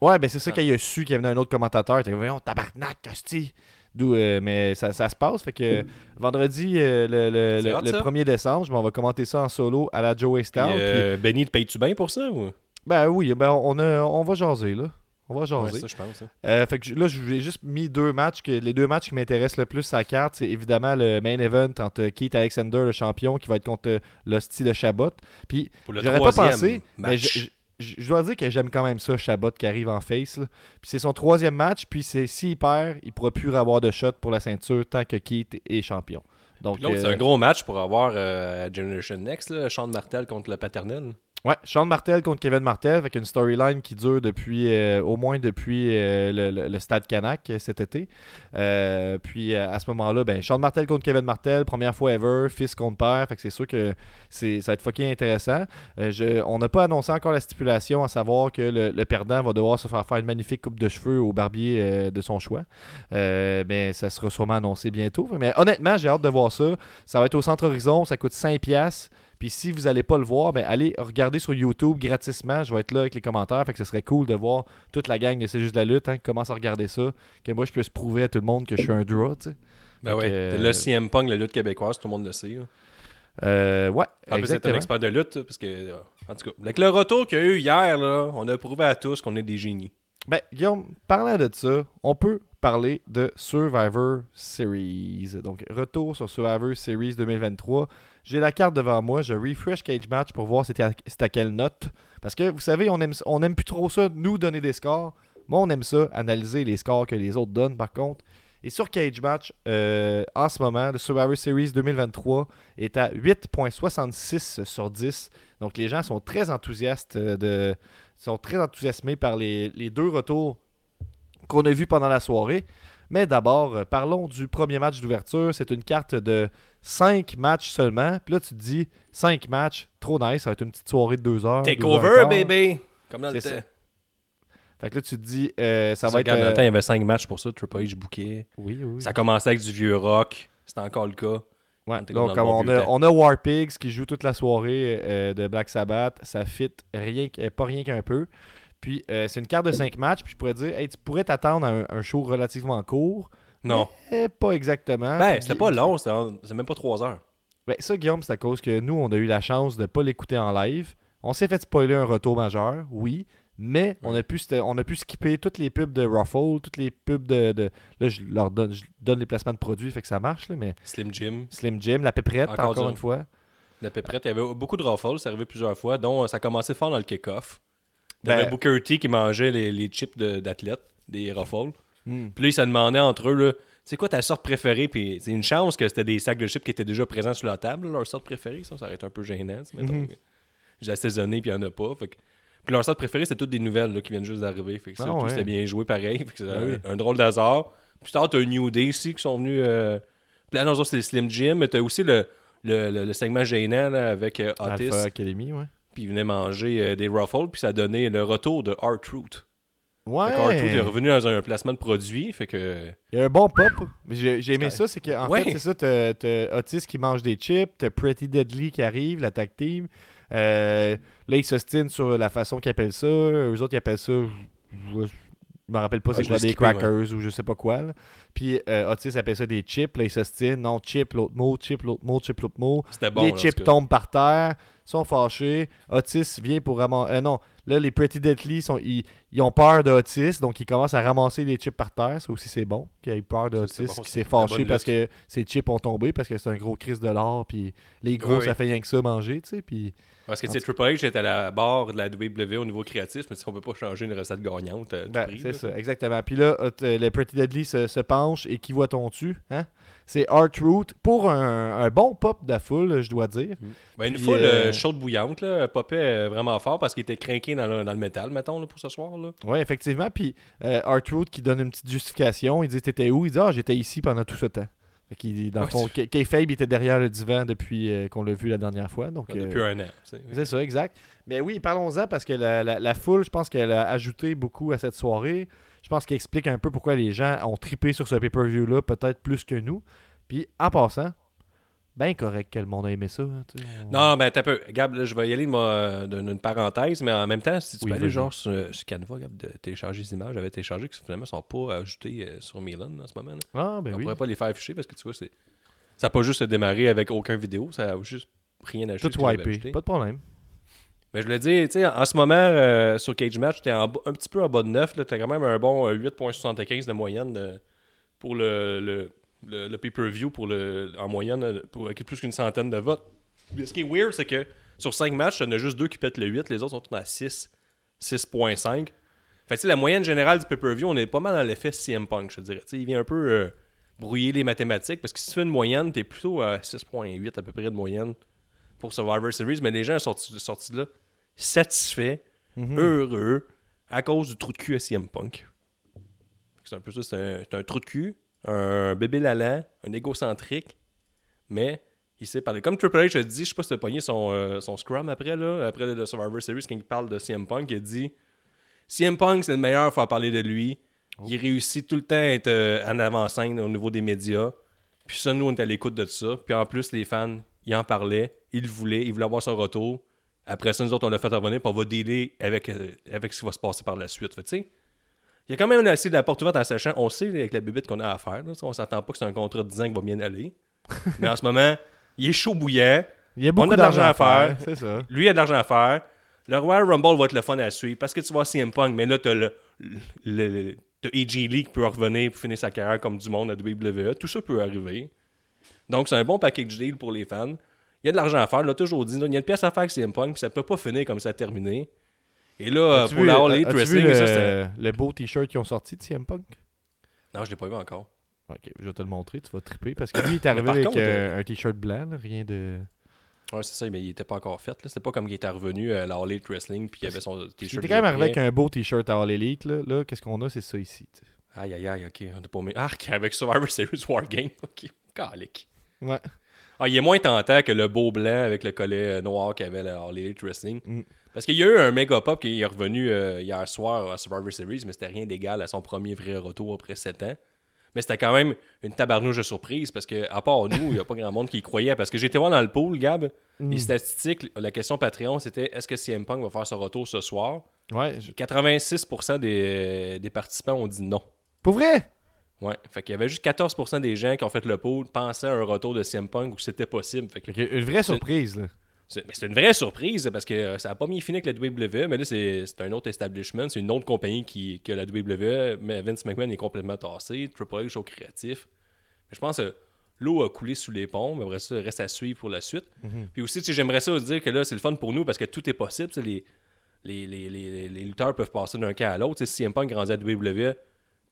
Ouais, ben c'est ça, Ah. quand il a su qu'il y avait un autre commentateur, il voyons, tabarnak, hostie. D'où, euh, mais ça, ça se passe. Fait que vendredi, euh, le, le- le- hot, le ça. 1er décembre, je m'en vais commenter ça en solo à la puis- euh, Benny, te payes-tu bien pour ça ou? ben oui, ben on, a, on va jaser, là. On va Ouais, jaser. ça, je pense. hein. Euh, fait que j- là, je vous ai juste mis deux matchs. Que, les deux matchs qui m'intéressent le plus à la carte, c'est évidemment le main event entre Keith Alexander, le champion, qui va être contre l'hostie de Chabot. Puis J'aurais pas pensé, mais match. je, dois dire que j'aime quand même ça, Chabot qui arrive en face. là. Puis c'est son troisième match, puis c'est s'il perd, il pourra plus avoir de shot pour la ceinture tant que Keith est champion. Donc, c'est euh, un gros match pour avoir euh, Generation Next, là, Sean Martel contre le paternel. Ouais, Sean Martel contre Kevin Martel avec une storyline qui dure depuis euh, au moins depuis euh, le, Stade Canac euh, cet été. Puis à ce moment-là, ben Sean Martel contre Kevin Martel, première fois ever, fils contre père, fait que c'est sûr que c'est ça va être fucking intéressant. Je- on n'a pas annoncé encore la stipulation, à savoir que le, perdant va devoir se faire faire une magnifique coupe de cheveux au barbier de son choix. Mais ça sera sûrement annoncé bientôt. Mais honnêtement, j'ai hâte de voir ça. Ça va être au Centre Horizon, ça coûte 5$. Puis si vous n'allez pas le voir, ben allez regarder sur YouTube gratisement. Je vais être là avec les commentaires. Fait que ce serait cool de voir toute la gang de C'est juste de la lutte hein, qui commence à regarder ça. Que moi, je puisse prouver à tout le monde que je suis un draw. Ben ouais. que, euh, Le CM Punk, la lutte québécoise, tout le monde le sait. Euh, ouais, En plus, c'est un expert de lutte, parce que, en tout cas, avec le retour qu'il y a eu hier, là, on a prouvé à tous qu'on est des génies. Ben, Guillaume, parlant de ça, on peut parler de Survivor Series. Donc, retour sur Survivor Series 2023. J'ai la carte devant moi, je refresh Cage Match pour voir c'était à, quelle note. Parce que, vous savez, on aime, on aime plus trop ça, nous donner des scores. Moi, on aime ça, analyser les scores que les autres donnent, par contre. Et sur Cage Match, euh, en ce moment, le Survivor Series 2023 est à 8.66 sur 10. Donc, les gens sont très enthousiastes euh, de, sont très enthousiasmés par les, les deux retours qu'on a vus pendant la soirée. Mais d'abord, euh, parlons du premier match d'ouverture. C'est une carte de 5 matchs seulement. Puis là, tu te dis 5 matchs, trop nice, ça va être une petite soirée de 2 heures. Take deux over, baby! Comme dans le C'est temps. ça. Fait que là, tu te dis, euh, ça va être. Dans le euh, temps, il y avait 5 matchs pour ça, Triple H bouquet. Oui, oui. oui. Ça commençait avec du vieux rock. C'était encore le cas. Ouais, donc, comme on, a, temps. on a War Pigs qui joue toute la soirée euh, de Black Sabbath. Ça fit rien, pas rien qu'un peu. Puis euh, c'est une carte de 5 matchs. Puis je pourrais dire, hey, tu pourrais t'attendre à un, un show relativement court. Non. Eh, pas exactement. Ben, c'était pas long, c'est même pas 3 heures. Ben, ça, Guillaume, c'est à cause que nous, on a eu la chance de ne pas l'écouter en live. On s'est fait spoiler un retour majeur, oui. Mais on a, pu, on a pu skipper toutes les pubs de Ruffle, toutes les pubs de. de- là, je leur donne, je donne les placements de produits, fait que ça marche, là, mais Slim Jim, Slim Jim, la pépérette, Encore une fois. la pépérette, il y avait beaucoup de raffles, ça arrivait plusieurs fois, dont euh, ça commençait fort dans le kick-off. T'avais Ben- Booker T qui mangeait les, les chips de- d'athlètes, des raffles. Hmm. Puis là, ils se demandaient entre eux, là, c'est quoi ta sorte préférée? Puis c'est une chance que c'était des sacs de chips qui étaient déjà présents sur la table, là, leur sorte préférée. Ça, ça aurait été un peu gênant, mettons. Mhm. J'ai assaisonné, puis il n'y en a pas. Fait que- Puis leur sorte préférée, c'était toutes des nouvelles là, qui viennent juste d'arriver. Fait que ça, Ah ouais. c'était bien joué pareil. Fait que c'est Ben un, drôle d'hasard. Plus tard, t'as New Day ici qui sont venus. Euh... Puis là, non, c'est le Slim Jim. Mais t'as aussi le, le, le- le segment gênant là, avec euh, Otis. Alpha Academy, ouais. Puis ils venaient manger euh, des Ruffles. Puis ça a donné le retour de R-Truth. Ouais. R-Truth est revenu dans un placement de produit. Fait que. Il y a un bon pop. J'ai aimé Ouais. ça, c'est qu'en Ouais. fait, c'est ça, t'as Otis qui mange des chips, t'as Pretty Deadly qui arrive, la tag team. Euh, là, ils s'ostinent sur la façon qu'ils appellent ça. Eux autres, ils appellent ça. Je, me rappelle pas Ouais, c'est quoi, des crackers ou je sais pas quoi. là. Puis euh, Otis appelle ça des chips. Là, ils s'ostinent. Non, chip, l'autre mot, chip, l'autre mot, chip, l'autre mot. C'était bon. les là, chips tombent par terre, sont fâchés. Otis vient pour ramasser. Euh, non, là, les Pretty Deadly, sont... ils... ils ont peur d'Otis, donc ils commencent à ramasser les chips par terre. Ça aussi, c'est bon qu'ils aient peur c'est d'Otis, bon, qui c'est s'est fâché parce que ses chips ont tombé, parce que c'est un gros crise de l'or, puis les gros, Oui, ça fait rien que ça manger, tu sais. Puis... Parce que tu sais, Triple H était à la barre de la WWE au niveau créatif, mais sais, on peut pas changer une recette gagnante. euh, Ben, c'est ça, exactement. Puis là, euh, le Pretty Deadly se, se penche et qui voit-on tu hein? C'est Art Root pour un, un bon pop de la foule, je dois dire. Ben, une Puis, fois euh, le chaude bouillante, là, popait euh, vraiment fort parce qu'il était craqué dans le, dans le métal, mettons, là, pour ce soir. Là. Oui, effectivement. Puis euh, Art Root qui donne une petite justification. Il dit T'étais où? Il dit Ah, j'étais ici pendant tout ce temps. Fait qu'il- dans le Ouais, fond, K- était derrière le divan depuis euh, qu'on l'a vu la dernière fois. Donc, euh, Depuis un an. c'est ça, exact. Mais oui, parlons-en parce que la, la- la foule, je pense qu'elle a ajouté beaucoup à cette soirée. Je pense qu'elle explique un peu pourquoi les gens ont tripé sur ce pay-per-view-là, peut-être plus que nous. Puis, en passant, ben correct que le monde a aimé ça. hein. On- Non, ben, t'as peu. Gab, là, je vais y aller euh, d'une parenthèse, mais en même temps, si tu Oui, peux aller genre sur, sur Canva, Gab, de télécharger les images, j'avais téléchargé qui finalement sont pas ajoutées euh, sur Milan en ce moment. là. Ah, ben on oui. pourrait pas les faire afficher parce que tu vois, c'est. Ça n'a pas juste démarré avec aucun vidéo, ça a juste rien ajouté. Tout wipé. Pas de problème. Mais je voulais dire, tu sais, en ce moment, euh, sur Cage Match, en bas- un petit peu en bas de 9. Tu as quand même un bon euh, 8.75 de moyenne euh, pour le, le, le- le pay-per-view, le, en moyenne, euh, pour avec plus qu'une centaine de votes. Mais ce qui est weird, c'est que sur 5 matchs, il y en a juste deux qui pètent le 8, les autres sont à 6, 6.5. Fait que, tu la moyenne générale du pay-per-view, on est pas mal dans l'effet CM Punk, je te dirais. Tu sais, il vient un peu euh, brouiller les mathématiques parce que si tu fais une moyenne, t'es plutôt à 6.8 à peu près de moyenne pour Survivor Series, mais les gens sont sortis de là satisfaits, Mhm. heureux, à cause du trou de cul à CM Punk. C'est un peu ça, c'est un, trou de cul, un bébé lalant, un égocentrique, mais il sait parler. Comme Triple H a dit, je sais pas si tu as pogné son, euh, son scrum après, là, après le Survivor Series, quand il parle de CM Punk, il a dit CM Punk, c'est le meilleur à faire parler de lui. Il réussit tout le temps à être euh, en avant-scène au niveau des médias. Puis ça, nous, on est à l'écoute de ça. Puis en plus, les fans, ils en parlaient, ils le voulaient, ils voulaient avoir son retour. Après ça, nous autres, on l'a fait revenir, puis on va dealer avec, euh, avec ce qui va se passer par la suite. Fait, tu il y a quand même assez de la porte ouverte en sachant, on sait avec la bébite qu'on a à faire. Là, on s'attend pas que c'est un contrat de 10 ans qui va bien aller. Mais en ce moment, il est chaud bouillant. Il y a beaucoup l'argent à faire. Ça. Lui, il a de l'argent à faire. Le Royal Rumble va être le fun à suivre parce que tu vois CM Punk, mais là, le, le, le- t'as AJ Lee qui peut revenir pour finir sa carrière comme du monde à WWE. Tout ça peut arriver. Donc, c'est un bon package deal pour les fans. Il y a de l'argent à faire. Là, toujours dit, là, il y a une pièce à faire avec CM Punk, puis ça peut pas finir comme ça a terminé. Et là, euh, pour vu- la All Elite as-tu vu Wrestling, le, ça, le beau t-shirt qu'ils ont sorti de CM Punk? Non, je l'ai pas vu encore. Ok, je vais te le montrer, tu vas triper. Parce que lui, il est arrivé avec contre, euh, un t-shirt blanc, là, rien de. Ouais, c'est ça, mais il était pas encore fait. C'était pas comme qu'il était revenu à la All Elite Wrestling, puis il avait son Il t-shirt. était quand même arrivé avec un beau t-shirt à All Elite. Là, là qu'est-ce qu'on a? C'est ça ici. tu sais. prêt. Aïe, aïe, aïe, ok. On a pas mis. Arc, avec Survivor Series Wargame. Ok, calique. Ouais. Ah, il est moins tentant que le beau blanc avec le collet euh, noir qu'il avait à All Elite Wrestling. Mm. Parce qu'il y a eu un méga pop qui est revenu euh, hier soir à Survivor Series, mais c'était rien d'égal à son premier vrai retour après 7 ans. Mais c'était quand même une tabarnouche de surprise parce que, à part nous, il n'y a pas grand monde qui y croyait. Parce que j'étais voir dans le pool, Gab, Mm. les statistiques, la question Patreon, c'était est-ce que CM Punk va faire son retour ce soir? Ouais. je- 86% des, des participants ont dit non. Pour vrai? Ouais. Fait qu'il y avait juste 14% des gens qui ont fait le pool pensaient à un retour de CM Punk ou que c'était possible. Fait que Une vraie surprise. Là. c'est mais c'est une vraie surprise parce que euh, ça n'a pas mis fini avec la WWE, mais là, c'est un autre establishment, c'est une autre compagnie qui, que la WWE, mais Vince McMahon est complètement tassé, Triple H au créatif. Mais je pense que l'eau a coulé sous les ponts, mais après ça, reste à suivre pour la suite. Puis aussi, j'aimerais ça dire que là, c'est le fun pour nous parce que tout est possible. Les, les, les, les, lutteurs peuvent passer d'un cas à l'autre. Si CM Punk grandit à WWE,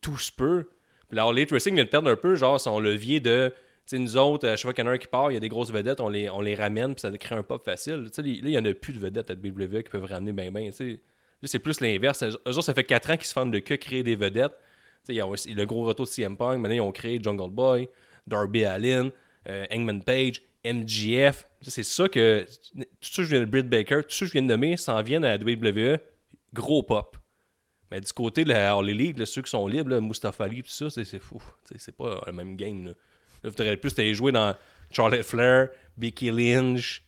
tout se peut. All Elite Wrestling vient de perdre un peu, genre, son levier de. Tu sais, nous autres, à chaque fois qu'il y en a un qui part, il y a des grosses vedettes, on les, on les ramène, puis ça crée un pop facile. Tu sais, là, il n'y en a plus de vedettes à WWE qui peuvent ramener ben ben. tu sais. Là, c'est plus l'inverse. Eux autres, ça fait 4 ans qu'ils se font de que créer des vedettes. Tu sais, ils ont le gros retour de CM Punk. Maintenant, ils ont créé Jungle Boy, Darby Allin, euh, Hangman Page, MGF. Sais, C'est ça que. Tout ça, que je viens de Britt Baker, tout ça que je viens de nommer s'en viennent à la WWE. Gros pop. Mais du côté de la Elite, là, ceux qui sont libres, là, Mustafa Ali, tout ça, c'est fou. Tu C'est pas le même game. Là, là vous plus t'allais jouer dans Charlotte Flair, Becky Lynch,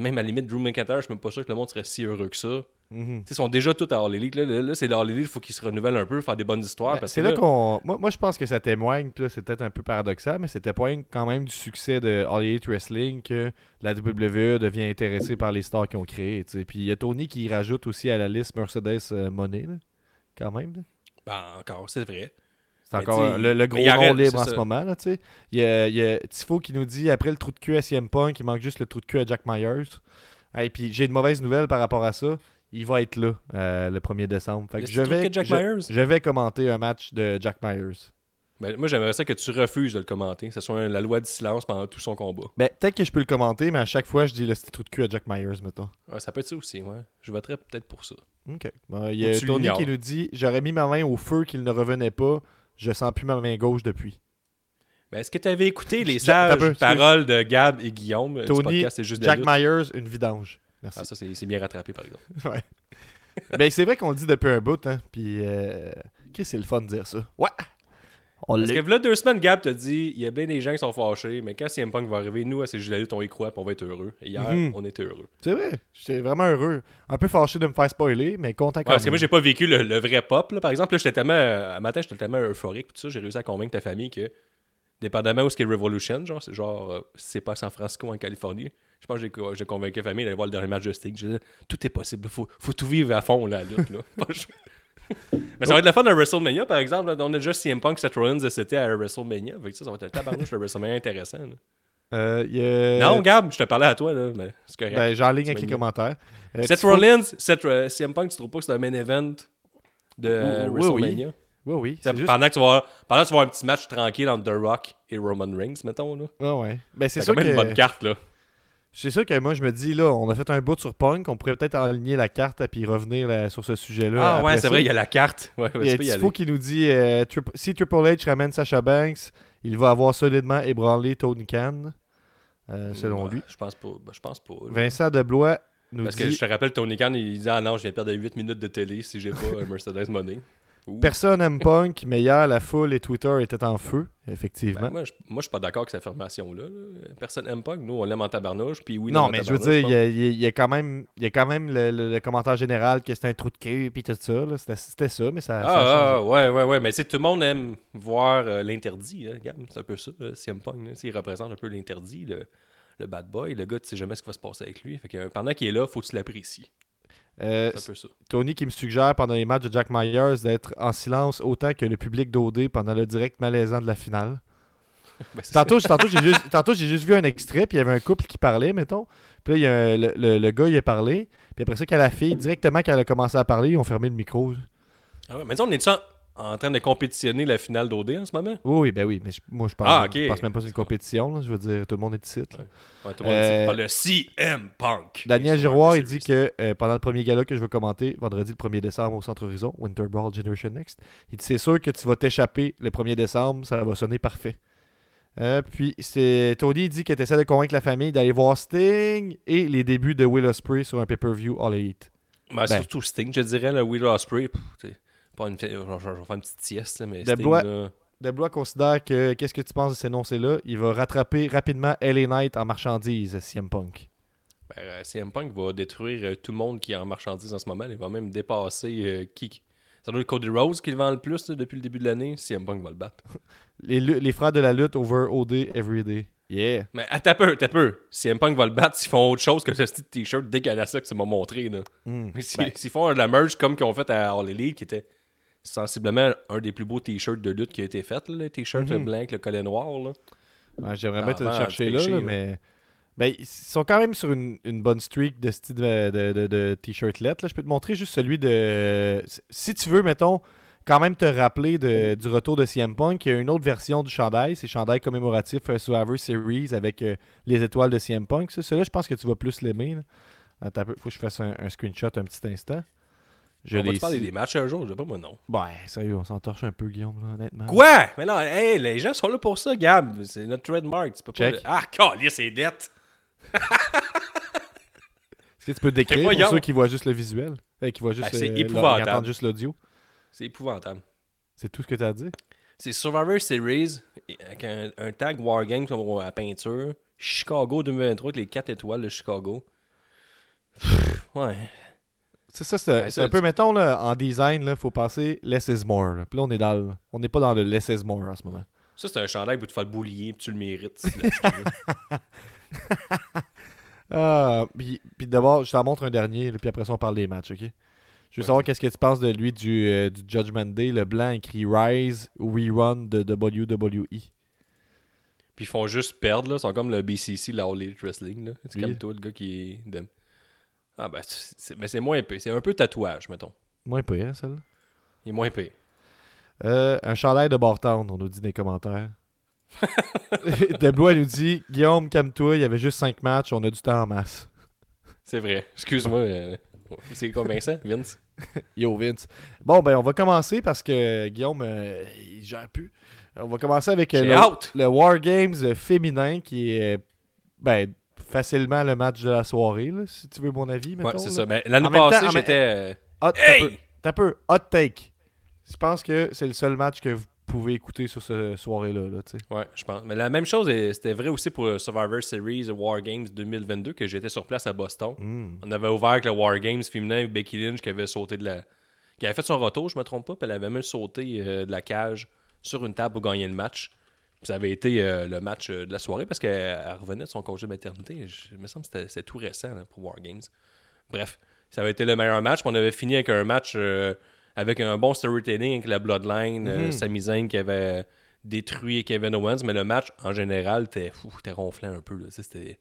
même à la limite, Drew McIntyre, je suis même pas sûr que le monde serait si heureux que ça. Mhm. Tu Ils sont déjà tous à All Elite. Là, là, là, c'est l'All Elite, il faut qu'ils se renouvellent un peu, faire des bonnes histoires. Ben, c'est là là, qu'on. Moi, moi, je pense que ça témoigne, puis là, c'est peut-être un peu paradoxal, mais ça témoigne quand même du succès de All Elite Wrestling que la WWE devient intéressée par les stars qu'ils ont créés. tu. Puis il y a Tony qui rajoute aussi à la liste Mercedes euh, Money, là, quand même. ben, encore, c'est vrai. C'est encore le, le gros rond libre en ça. ce moment. Là, tu sais. il, y a, il y a Tifo qui nous dit après le trou de cul à CM Punk, il manque juste le trou de cul à Jack Myers. Et puis j'ai de mauvaises nouvelles par rapport à ça. Il va être là euh, le 1er décembre. Fait que Le je vais, cul de Jack je, Myers? je vais commenter un match de Jack Myers. Ben, moi, j'aimerais ça que tu refuses de le commenter. Que ce soit la loi du silence pendant tout son combat. Ben, peut-être que je peux le commenter, mais à chaque fois, je dis le petit trou de cul à Jack Myers, mettons. Ouais, ça peut être ça aussi, ouais. Je voterais peut-être pour ça. OK. Ben, il y a Tony qui nous dit J'aurais mis ma main au feu qu'il ne revenait pas. Je sens plus ma main gauche depuis. Ben, Est-ce que tu avais écouté les sages peu, paroles de Gab et Guillaume? Du Tony, podcast C'est juste Jack? Myers, une vidange. Merci. Ah, ça, c'est bien rattrapé, par exemple. Ouais. ben, c'est vrai qu'on le dit depuis un bout, hein. Puis, euh... C'est le fun de dire ça. Ouais. On Parce l'a. que là, deux semaines, Gab t'a dit il y a bien des gens qui sont fâchés, mais quand CM Punk va arriver, nous, à ces jeux de la lutte, on y croit, puis on va être heureux. Et hier, Mhm. on était heureux. C'est vrai. J'étais vraiment heureux. Un peu fâché de me faire spoiler, mais content Ouais, quand parce que moi, j'ai pas vécu le, le vrai pop. Là. Par exemple, là, j'étais tellement. euh, Un matin, j'étais tellement euphorique. Tout ça, j'ai réussi à convaincre ta famille que, dépendamment où ce qu'est Revolution, genre, c'est genre, euh, c'est pas à San Francisco en Californie, je pense que j'ai co- j'ai convaincu la famille d'aller voir le dernier match de Sting. J'ai dit, tout est possible. Faut, faut tout vivre à fond, là, la lutte. Là. Mais ça va être le fun à WrestleMania, par exemple. là. On a déjà CM Punk, Seth Rollins, c'était à WrestleMania. Fait que ça, ça va être un tabarnouche de WrestleMania intéressant. là. Euh, a- Non, Gab, je te parlais à toi, là, mais c'est correct. Ben, j'enligne avec les commentaires. Euh, Seth Rollins, Seth, euh, CM Punk, tu trouves pas que c'est un main event de euh, Oui. WrestleMania? Oui, oui. T'sais, C'est juste... Pendant, que tu vas avoir, pendant que tu vas avoir un petit match tranquille entre The Rock et Roman Reigns, mettons. Là. Ah ouais. Ben, c'est quand même que... une bonne carte. là. C'est sûr que moi, je me dis, là, on a fait un bout sur Punk. On pourrait peut-être aligner la carte et puis revenir là, sur ce sujet-là. Ah ouais, c'est vrai, il y a la carte. Ouais, Il y a Tifo qui nous dit euh, si Triple H ramène Sasha Banks, il va avoir solidement ébranlé Tony Khan, euh, selon lui. Je pense pas. Ben, je pense pas. là. Vincent Deblois nous Parce que je te rappelle, Tony Khan, il disait Ah non, je viens de perdre 8 minutes de télé si j'ai pas un Mercedes Money. Ouh. Personne n'aime Punk, mais hier, la foule et Twitter étaient en feu, effectivement. Ben, moi, je, je suis pas d'accord avec cette affirmation-là. là. Personne n'aime pas. Nous, on l'aime en tabarnouche. Puis oui, non, mais je veux dire, il y, a, il y quand même, il y a quand même le, le- le commentaire général que c'était un trou de cul puis tout ça. là. C'était c'était ça, mais ça, ça Ah, ah, changé. ouais, ouais, ouais. Mais sais, tout le monde aime voir euh, l'interdit. hein. C'est un peu ça, là, CM Punk. là. Il représente un peu l'interdit, le, le bad boy. Le gars, tu sais jamais ce qui va se passer avec lui. Fait que, euh, pendant qu'il est là, faut que tu l'apprécies. Euh, ça. Tony qui me suggère pendant les matchs de Jack Myers d'être en silence autant que le public d'OD pendant le direct malaisant de la finale. Ben, Tantôt, j'ai juste, vu un extrait, puis il y avait un couple qui parlait, mettons. Puis là, il y a le, le- le gars, il a parlé. Puis après ça, quand la fille, directement quand elle a commencé à parler, ils ont fermé le micro. Ah ouais, mais dis, on est en, en train de compétitionner la finale d'OD en ce moment? Oui, ben oui, mais je- moi, je pense, Ah, je pense même pas c'est une compétition. là. Je veux dire, tout le monde est ici. Ouais, tout le monde Euh, dit, parle de CM Punk. Daniel Giroir, il dit que euh, pendant le premier gala que je veux commenter, vendredi le 1er décembre au Centre Horizon, Winter Brawl Generation Next, il dit c'est sûr que tu vas t'échapper le 1er décembre, ça va sonner parfait. Euh, puis c'est Tony il dit que tu essaies de convaincre la famille d'aller voir Sting et les débuts de Will Ospreay sur un pay-per-view All Elite. Ben, ben. surtout Sting, je dirais, le Will Ospreay. pff, Pas une, je, je- je vais faire une petite sieste, là, mais De Sting, Blois- là, Deblois considère que qu'est-ce que tu penses de ces énoncés-là Il va rattraper rapidement LA Knight en marchandises, CM Punk. ben, euh, CM Punk va détruire euh, tout le monde qui est en marchandise en ce moment. Il va même dépasser euh, qui Ça doit être Cody Rose qui le vend le plus là, depuis le début de l'année. CM Punk va le battre. Les, les frères de la lutte over OD everyday. Yeah. Mais un peu, peu. CM Punk va le battre s'ils font autre chose que ce petit t-shirt dégueulasse que tu m'as montré. Là. Hmm. Ben, S'ils font de la merge comme qu'ils ont fait à All Elite, qui était sensiblement un des plus beaux t-shirts de lutte qui a été fait, le t-shirt Mhm. blanc avec le collet noir. Là. Ouais, J'aimerais Ah, bien te le chercher là, mais. Ben, ils sont quand même sur une, une bonne streak de style de, de, de- de t-shirt lettres. là. Je peux te montrer juste celui de. Si tu veux, mettons, quand même te rappeler de- du retour de CM Punk, il y a une autre version du chandail. C'est chandail commémoratif euh, Survivor Series avec euh, les étoiles de CM Punk. Celui-là, je pense que tu vas plus l'aimer. peu, faut que je fasse un, un screenshot un petit instant. Je on va te parler des matchs un jour, je sais pas moi non. Ouais, sérieux, on s'entorche un peu, Guillaume, là, honnêtement. Quoi? Mais non, hey, les gens sont là pour ça, Gab. C'est notre trademark. Tu peux pas... Ah, calice, c'est dettes. Est-ce que tu peux décrire pour ceux qui voient juste le visuel? Euh, qui voient juste Ben, c'est euh, épouvantable. qui entendent juste l'audio? C'est épouvantable. C'est tout ce que tu as à dire? C'est Survivor Series avec un, un tag Wargame comme à peinture. Chicago 2023 avec les 4 étoiles de Chicago. Ouais. C'est ça, c'est Ouais, ça, un peu, mettons, là, en design, il faut passer less is more. là. Puis là, on est dans le- on n'est pas dans le less is more en ce moment. Ça, c'est un chandail pour te faire le boulier, puis tu le mérites. Ah, puis, puis d'abord, je t'en montre un dernier, là, puis après ça, on parle des matchs, ok? Je veux savoir qu'est-ce que tu penses de lui du, euh, du Judgment Day, le blanc écrit Rise Rerun de WWE. Puis ils font juste perdre, là. Ils sont comme le BCC, la All Elite Wrestling, là. C'est Oui. comme toi, le gars qui est. Ah, ben, c'est- mais c'est moins épais. C'est un peu tatouage, mettons. Moins pire, hein, celle-là. Il est moins épais. Euh, un chandail de Bartown, on nous dit dans les commentaires. Deblois nous dit Guillaume, calme-toi, il y avait juste 5 matchs, on a du temps en masse. C'est vrai. Excuse-moi. euh, C'est ça, Vince? Yo Vince. Bon, ben on va commencer parce que Guillaume, euh, il gère plus. On va commencer avec euh, le, le War Games féminin qui est ben, facilement le match de la soirée, là, si tu veux mon avis. Ouais, mettons, c'est là. ça. Mais l'année En même temps, passée, j'étais. euh, Hot, t'as Hey! peu, t'as peu. Hot take. Je pense que c'est le seul match que vous pouvez écouter sur cette soirée-là. Là. Ouais, je pense. Mais la même chose, euh, c'était vrai aussi pour le Survivor Series War Games 2022, que j'étais sur place à Boston. Mm. On avait ouvert avec le War Games féminin avec Becky Lynch qui avait sauté de la. qui avait fait son retour, je me trompe pas, puis elle avait même sauté euh, de la cage sur une table pour gagner le match. Ça avait été euh, le match euh, de la soirée parce qu'elle elle revenait de son congé de maternité. Je, il me semble que c'était- tout récent là, pour War Games. Bref, ça avait été le meilleur match. on avait fini avec un match euh, avec un bon storytelling avec la Bloodline, Mhm. Sami Zayn qui avait détruit Kevin Owens, mais le match en général était ronflant un peu. C'était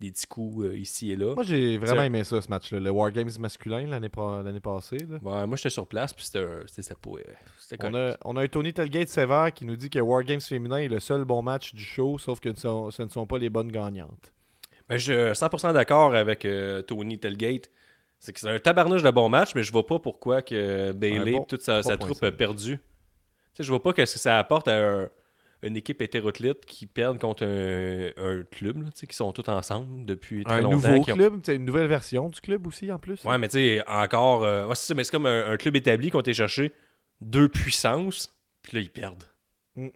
des petits coups euh, ici et là. Moi, j'ai vraiment aimé ça, ce match-là. Le War Games masculin l'année passée. là. Ouais, moi, j'étais sur place, puis c'était pas. euh, On a, on a un Tony Telgate sévère qui nous dit que War Games féminin est le seul bon match du show, sauf que ce sont- ce ne sont pas les bonnes gagnantes. Ben, je suis 100% d'accord avec euh, Tony Telgate. C'est que c'est un tabarnouche de bon match, mais je vois pas pourquoi que Bailey bon- et toute sa, sa 3.5. troupe a perdu. Tu sais, je vois pas que ça apporte à un- une équipe hétéroclite qui perd contre un, un club, là, qui sont tous ensemble depuis très Un longtemps. nouveau qui ont- club, c'est une nouvelle version du club aussi en plus. Ouais, mais tu sais, encore. euh, ouais, c'est ça, mais c'est comme un, un club établi qu'on été chercher deux puissances, puis là, ils perdent. Mm.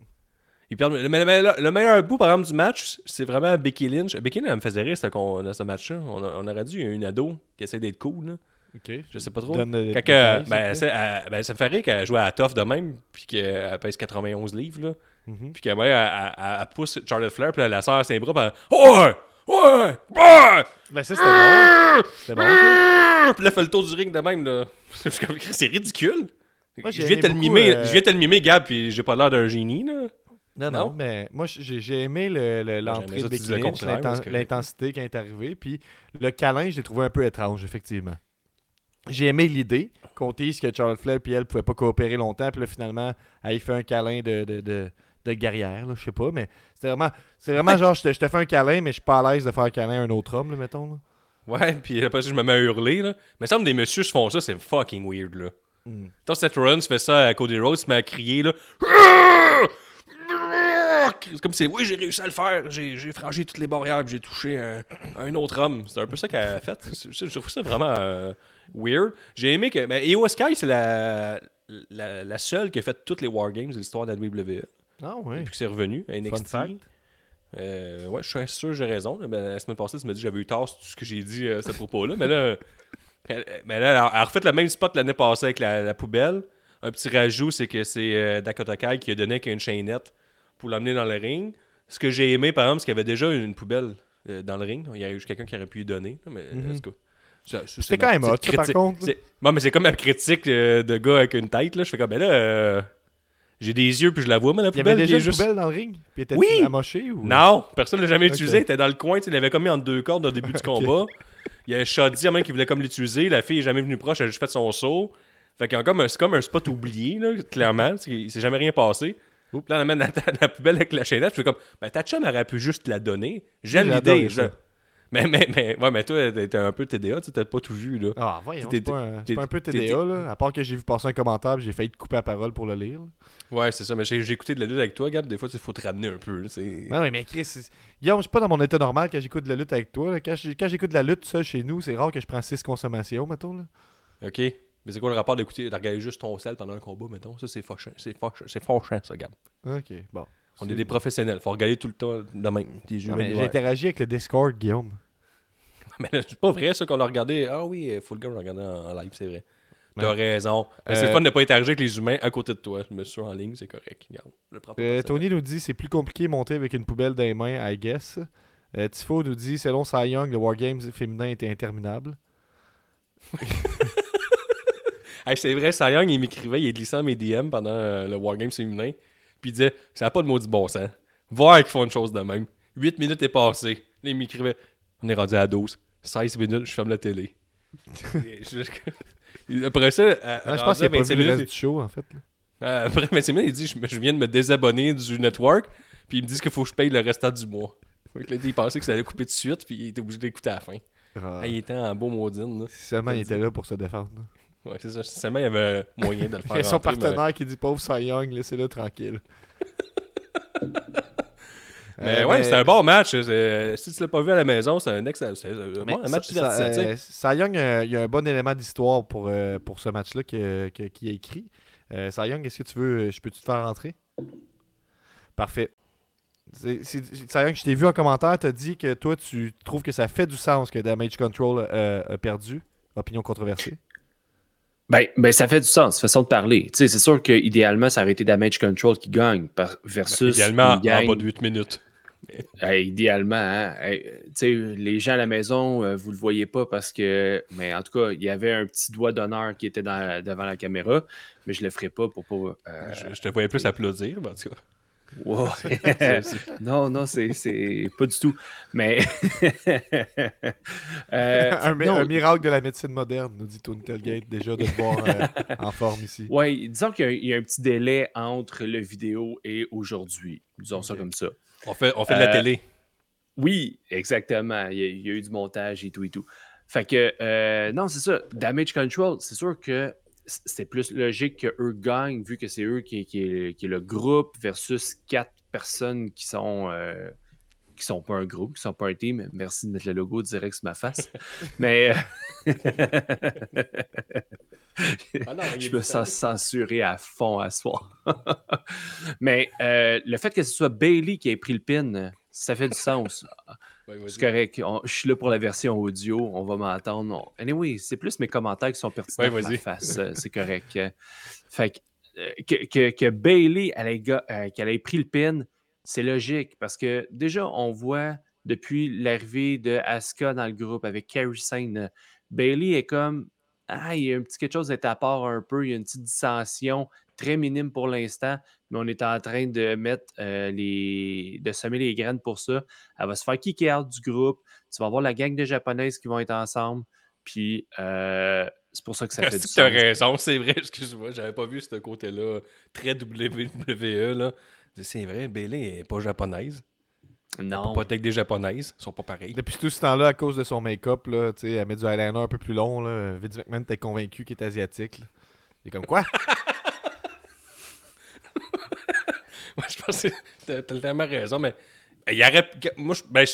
Ils perdent. Mais le, le meilleur bout, par exemple, du match, c'est vraiment Becky Lynch. Becky Lynch, elle me faisait rire dans ce match-là. On, aurait dû une ado qui essaie d'être cool, là. Ok. Je sais pas trop. Le Quand que- ben, elle- ben, ça me fait rire qu'elle joue à la tough de même, puis qu'elle pèse 91 livres, là. Mhm. Puis qu'elle elle, elle- elle- elle pousse Charlotte Flair, puis là, la sœur ses bras, puis elle. Ouais! Ouais! Ouais! Ben, ça, c'était bon. C'était bon. ça. Puis là, elle fait le tour du ring de même, là. C'est ridicule. Moi, j'ai je, viens aimé de te le beaucoup, mimer, euh, je viens de te le mimer, Gab, puis j'ai pas l'air d'un génie, là. Non, non, Non? mais moi, j'ai aimé le- le- l'entrée de Becky le Lynch, parce que- l'intensité elle est arrivée, puis le câlin, je l'ai trouvé un peu étrange, effectivement. J'ai aimé l'idée qu'on dise que Charlotte Flair et elle pouvaient pas coopérer longtemps, puis là, finalement, elle fait un câlin de, de, de, de guerrière, là, je sais pas, mais c'est vraiment, c'est vraiment genre, je te, je te fais un câlin, mais je suis pas à l'aise de faire un câlin à un autre homme, là, mettons. là. Ouais, puis après ça, je me mets à hurler, là. Mais ça me des messieurs se font ça, c'est fucking weird, là. Mm. Quand Seth Rollins fait ça à Cody Rhodes, se met à crier, là. C'est comme si, oui, j'ai réussi à le faire, j'ai franchi toutes les barrières, j'ai touché un, un autre homme. C'est un peu ça qu'elle a fait. Je trouve ça vraiment euh, weird. J'ai aimé que. Mais Io Sky, c'est la, la, la seule qui a fait toutes les Wargames de l'histoire de la WWE. Ah, ouais. Depuis que c'est revenu à NXT. fact. Euh, ouais, je suis sûr que j'ai raison. là. La semaine passée, tu m'as dit que j'avais eu tort sur tout ce que j'ai dit euh, à ce propos-là. Mais là, elle, mais là, elle a- refait le même spot l'année passée avec la, la poubelle. Un petit rajout, c'est que c'est euh, Dakota Kai qui a donné avec une chaînette pour l'amener dans le ring. Ce que j'ai aimé, par exemple, c'est qu'il y avait déjà une poubelle euh, dans le ring. Il y a eu quelqu'un qui aurait pu y donner. Mais, Mhm. c'est quand même hot, par critique. contre. C'est- Non, mais c'est comme ma critique euh, de gars avec une tête. Là. Je fais comme, ben là, euh, j'ai des yeux puis je la vois, mais la Il y poubelle, avait déjà une juste- poubelle dans le ring, puis était Oui! ou... non, personne ne l'a jamais utilisé. Il était dans le coin. Il l'avait comme mis entre deux cordes au début du combat. Il y a Shoddy même qui voulait comme l'utiliser. La fille est jamais venue proche. Elle a juste fait son saut. Fait qu'il y a comme un- comme un spot oublié, là, clairement. Il s'est jamais rien passé. Puis là, on amène la, la poubelle avec la chaînette. Je fais comme, ben, ta chum aurait pu juste la donner. J'aime J'ai l'idée. Mais, mais, mais, ouais, mais toi, t'es un peu TDA. Tu t'as pas tout vu, là. Ah, voyons, T'es- c'est pas, un, pas un peu TDA, là. À part que j'ai vu passer un commentaire, j'ai failli te couper la parole pour le lire. Ouais, c'est ça. Mais j'ai écouté de la lutte avec toi, Gab. Des fois, il faut te ramener un peu. Non, mais Chris, Guillaume, je suis pas dans mon état normal quand j'écoute de la lutte avec toi. là. Quand j'écoute de la lutte seul chez nous, c'est rare que je prends 6 consommations, mettons. Là. OK. Mais c'est quoi le rapport d'écouter, de regarder juste ton sel pendant un combat, mettons? Ça, c'est fâchant. C'est fâchant, c'est fâchant, ça, Gab. Ok, bon. On est des professionnels. Faut regarder tout le temps de même. J'ai interagi avec le Discord, Guillaume. Mais c'est pas vrai, ça, qu'on l'a regardé. Ah oui, Full Game, on l'a regardé en, en live, c'est vrai. T'as Ouais. raison. C'est Euh, le fun de pas interagir avec les humains à côté de toi. Je me suis en ligne, c'est correct. Regarde, je le prends pas Euh. Tony nous dit c'est plus compliqué de monter avec une poubelle dans les mains, I guess. Euh, Tifo nous dit selon Cy Young, le Wargames féminin était interminable. Hey, c'est vrai, Cy Young, il m'écrivait, il glissait mes DM pendant le Wargame féminin. Puis il disait Ça n'a pas de maudit bon sens. Voir qu'ils font une chose de même. 8 minutes est passé. Là, il m'écrivait On est rendu à 12. 16 minutes, je ferme la télé. Je- Après ça, à- je pense qu'il a pas 25 vu le reste du show, en fait. là. euh, après 25 minutes, il dit je, je viens de me désabonner du network. Puis il me dit qu'il faut que je paye le restant du mois. Que là, il pensait que ça allait couper tout de suite. Puis il était obligé d'écouter à la fin. Ah, Ah, il était en beau maudine. Si seulement il était là pour se défendre. là. Ouais, c'est ça. Seulement, il y avait moyen de le faire. Et son rentrer, mais- partenaire qui dit pauvre Cy Young, laissez-le tranquille. Mais Euh, ouais, c'était un bon match. C'est- Si tu l'as pas vu à la maison, c'est un excellent. C'est un, Mais bon, un match ça- ça, divertissant. euh, Cy Young, euh, il y a un bon élément d'histoire pour, euh, pour ce match-là que- que- qu'il a écrit. Euh, Cy Young, est-ce que tu veux, je peux-tu te faire rentrer? Parfait. C'est- c'est- Cy Young, je t'ai vu en commentaire, tu as dit que toi, tu trouves que ça fait du sens que Damage Control euh, a perdu. Opinion controversée. Ben, ben, ça fait du sens, façon de parler. Tu sais, c'est sûr qu'idéalement, ça aurait été Damage Control qui gagne par- versus. Idéalement, en bas de 8 minutes. Hey, idéalement, hein. Hey, sais, les gens à la maison, euh, vous le voyez pas parce que. Mais en tout cas, il y avait un petit doigt d'honneur qui était dans- devant la caméra, mais je le ferai pas pour pas. euh, je, je te voyais plus applaudir, en tout cas. Wow. non, non, c'est pas du tout. Mais. Euh, un, mi- non, un miracle de la médecine moderne, nous dit Tony Telgate, déjà de te voir euh, en forme ici. Ouais, disons qu'il y a- il y, a un petit délai entre le vidéo et aujourd'hui. Disons ça comme ça. On fait, on fait de la Euh, télé. Oui, exactement. Il y, a, il y a eu du montage et tout et tout. Fait que, euh, non, c'est ça. Damage Control, c'est sûr que c- c'était plus logique qu'eux gagnent, vu que c'est eux qui, qui, est, qui est le groupe versus quatre personnes qui sont. euh, qui sont pas un groupe, qui sont pas un team. Merci de mettre le logo direct sur ma face. Mais euh, Ah non, je me sens censuré à fond à soir. Mais euh, le fait que ce soit Bailey qui ait pris le pin, ça fait du sens. Ouais. C'est correct. On- je suis là pour la version audio. On va m'entendre. Anyway, c'est plus mes commentaires qui sont pertinents Ouais, face. euh, C'est correct. Euh, Fait que, euh, que, que- que Bailey elle ait, ga- euh, qu'elle ait pris le pin, c'est logique parce que déjà, on voit depuis l'arrivée de Asuka dans le groupe avec Carrie Sane, Bailey est comme Ah, il y a un petit quelque chose d'être à part un peu. Il y a une petite dissension très minime pour l'instant, mais on est en train de mettre euh, les. de semer les graines pour ça. Elle va se faire kicker out du groupe. Tu vas avoir la gang de japonaises qui vont être ensemble. Puis euh, c'est pour ça que ça fait du Est-ce que t'as sens. raison, c'est vrai, excuse-moi, j'avais pas vu ce côté-là très WWE. Là. C'est vrai, Bailey est pas japonaise. Non. Pas avec des japonaises, ils sont pas pareils. Depuis tout ce temps-là, à cause de son make-up, là, tu sais, elle met du eyeliner un peu plus long. Là. Vince McMahon était convaincu qu'il est asiatique. là. Il est comme quoi? Moi, je pense que t'as t'as tellement raison, mais il y aurait. Moi, je- ben,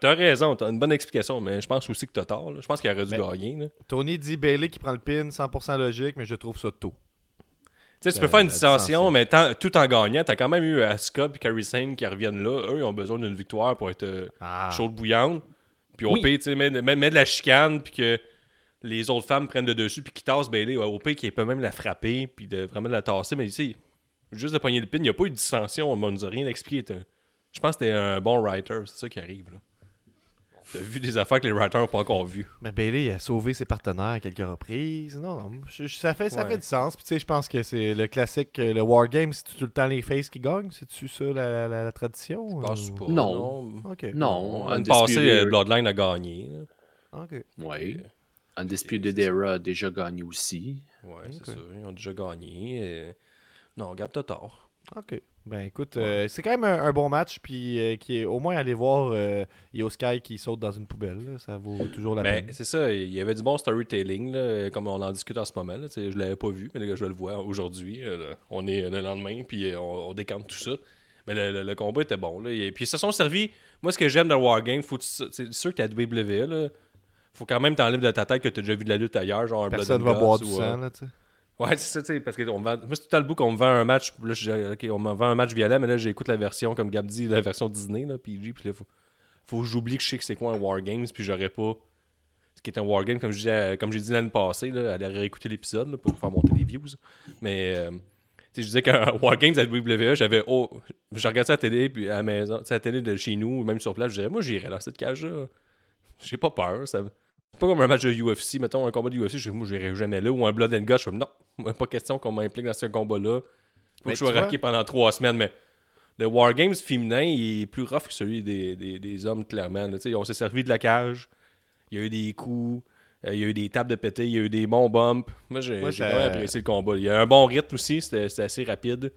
t'as raison, t'as une bonne explication, mais je pense aussi que t'as tort. là. Je pense qu'il aurait dû Ben, gagner. là. Tony dit Bailey qui prend le pin, 100% logique, mais je trouve ça tôt. Tu tu Euh, peux faire une la dissension, mais tout en gagnant, t'as quand même eu Asuka et Carrie Sane qui reviennent là. Eux, ils ont besoin d'une victoire pour être euh, Ah. chaude bouillante. Puis au Oui. pire, tu sais, mets, mets- mets de la chicane, puis que les autres femmes prennent le dessus, puis qu'ils tassent Bailey. Ouais, au pire, qu'ils peut même la frapper, puis de vraiment la tasser. Mais ici, juste de pogner le pin, il n'y a pas eu de dissension. On ne nous a rien expliqué. Je pense que t'es un bon writer. C'est ça qui arrive. là. T'as vu des affaires que les writers n'ont pas encore vues. Mais Bailey a sauvé ses partenaires à quelques reprises. Non, non, je- je- ça, fait, ça Ouais. fait du sens. Puis tu sais, je pense que c'est le classique, euh, le Wargame, c'est tout le temps les faces qui gagnent. C'est-tu ça la, la- la tradition? Je pense ou- pas. Non. Ok. Non. L'année Undisputed passée, euh, Bloodline a gagné. Ok. Oui. Undisputed Era a déjà gagné aussi. Ouais, c'est ça. Ils ont déjà gagné. et- Non, t'as tort. Ok. Ben écoute, euh, c'est quand même un, un bon match. Puis euh, qui est au moins aller voir euh, Io Sky qui saute dans une poubelle. là, ça vaut toujours la Ben, peine. c'est ça, il y avait du bon storytelling, là, comme on en discute en ce moment. Là, tu je l'avais pas vu, mais là, je le vois aujourd'hui. euh, on est le lendemain, puis on, on décante tout ça. Mais le, le- le combat était bon. Là, et puis ils se sont servis. Moi, ce que j'aime dans Wargame, tu- c'est sûr que t'as WWE, là. Faut quand même t'enlèves de ta tête que t'as déjà vu de la lutte ailleurs, genre un Blood va boire du sang. Là, tu sais. Ouais, c'est ça, parce que on vend... moi, c'est tout le bout qu'on me vend un match. Là, je on me vend un match violent, mais là, j'écoute la version, comme Gab dit, la version Disney, là, PG, puis là, faut, faut que j'oublie que je sais que c'est quoi un Wargames, puis j'aurais pas qui est un wargame, comme disais, comme j'ai dit l'année passée, là, aller réécouter l'épisode pour faire monter les views. Mais euh, je disais qu'un wargame à WWE, j'avais. Oh, je regardais la télé, puis à la maison, la télé de chez nous, ou même sur place, je dirais, moi, j'irais dans cette cage-là. J'ai pas peur. Ça... C'est pas comme un match de UFC, mettons un combat de UFC, je moi, j'irais jamais là, ou un Blood and Guts, je comme, non, pas question qu'on m'implique dans ce combat-là. Faut Mais que je sois raqué pendant trois semaines, mais le Wargames féminin, il est plus rough que celui des, des- des hommes, clairement. là. On s'est servi de la cage, il y a eu des coups, euh, il y a eu des tables de pété, il y a eu des bons bumps. Moi, j'ai vraiment apprécié le combat. Il y a un bon rythme aussi, c'était c'était assez rapide.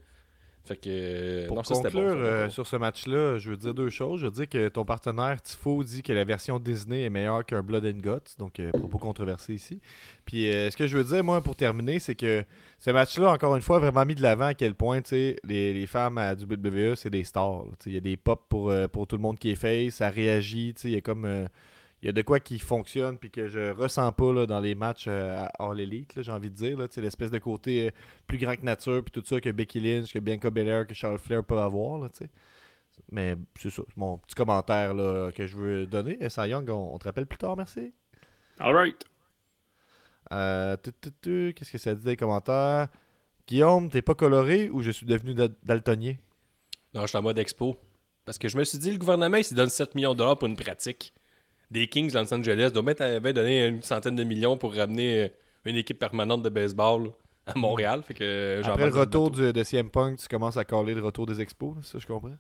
Fait que. euh, Pour non, conclure ça, euh, sur ce match-là, je veux dire deux choses. Je veux dire que ton partenaire Tifo dit que la version Disney est meilleure qu'un Blood and Guts, donc euh, propos controversé ici. Puis euh, ce que je veux dire, moi, pour terminer, c'est que ce match-là, encore une fois, a vraiment mis de l'avant à quel point tu sais, les, les femmes à du WWE, c'est des stars. là. Tu sais, Il y a des pop pour, pour tout le monde qui est face, ça réagit, tu sais, il y a comme. Euh, il y a de quoi qui fonctionne puis que je ressens pas là, dans les matchs euh, à All Elite, là, j'ai envie de dire. sais, L'espèce de côté euh, plus grand que nature puis tout ça que Becky Lynch, que Bianca Belair, que Charles Flair peuvent avoir. Là, tu sais. Mais c'est ça, c'est mon petit commentaire là, que je veux donner. Essa Young, on, on te rappelle plus tard, merci. All right. Euh, Qu'est-ce que ça dit dans les commentaires? Guillaume, t'es pas coloré ou je suis devenu dal- daltonien? Non, je suis en mode expo. Parce que je me suis dit, le gouvernement, il s'il donne 7 millions de dollars pour une pratique. Des Kings de Los Angeles doit mettre avait donné une centaine de millions pour ramener euh, une équipe permanente de baseball à Montréal. Fait que euh, Après le retour du- de CM Punk, tu commences à caler le retour des expos, ça je comprends?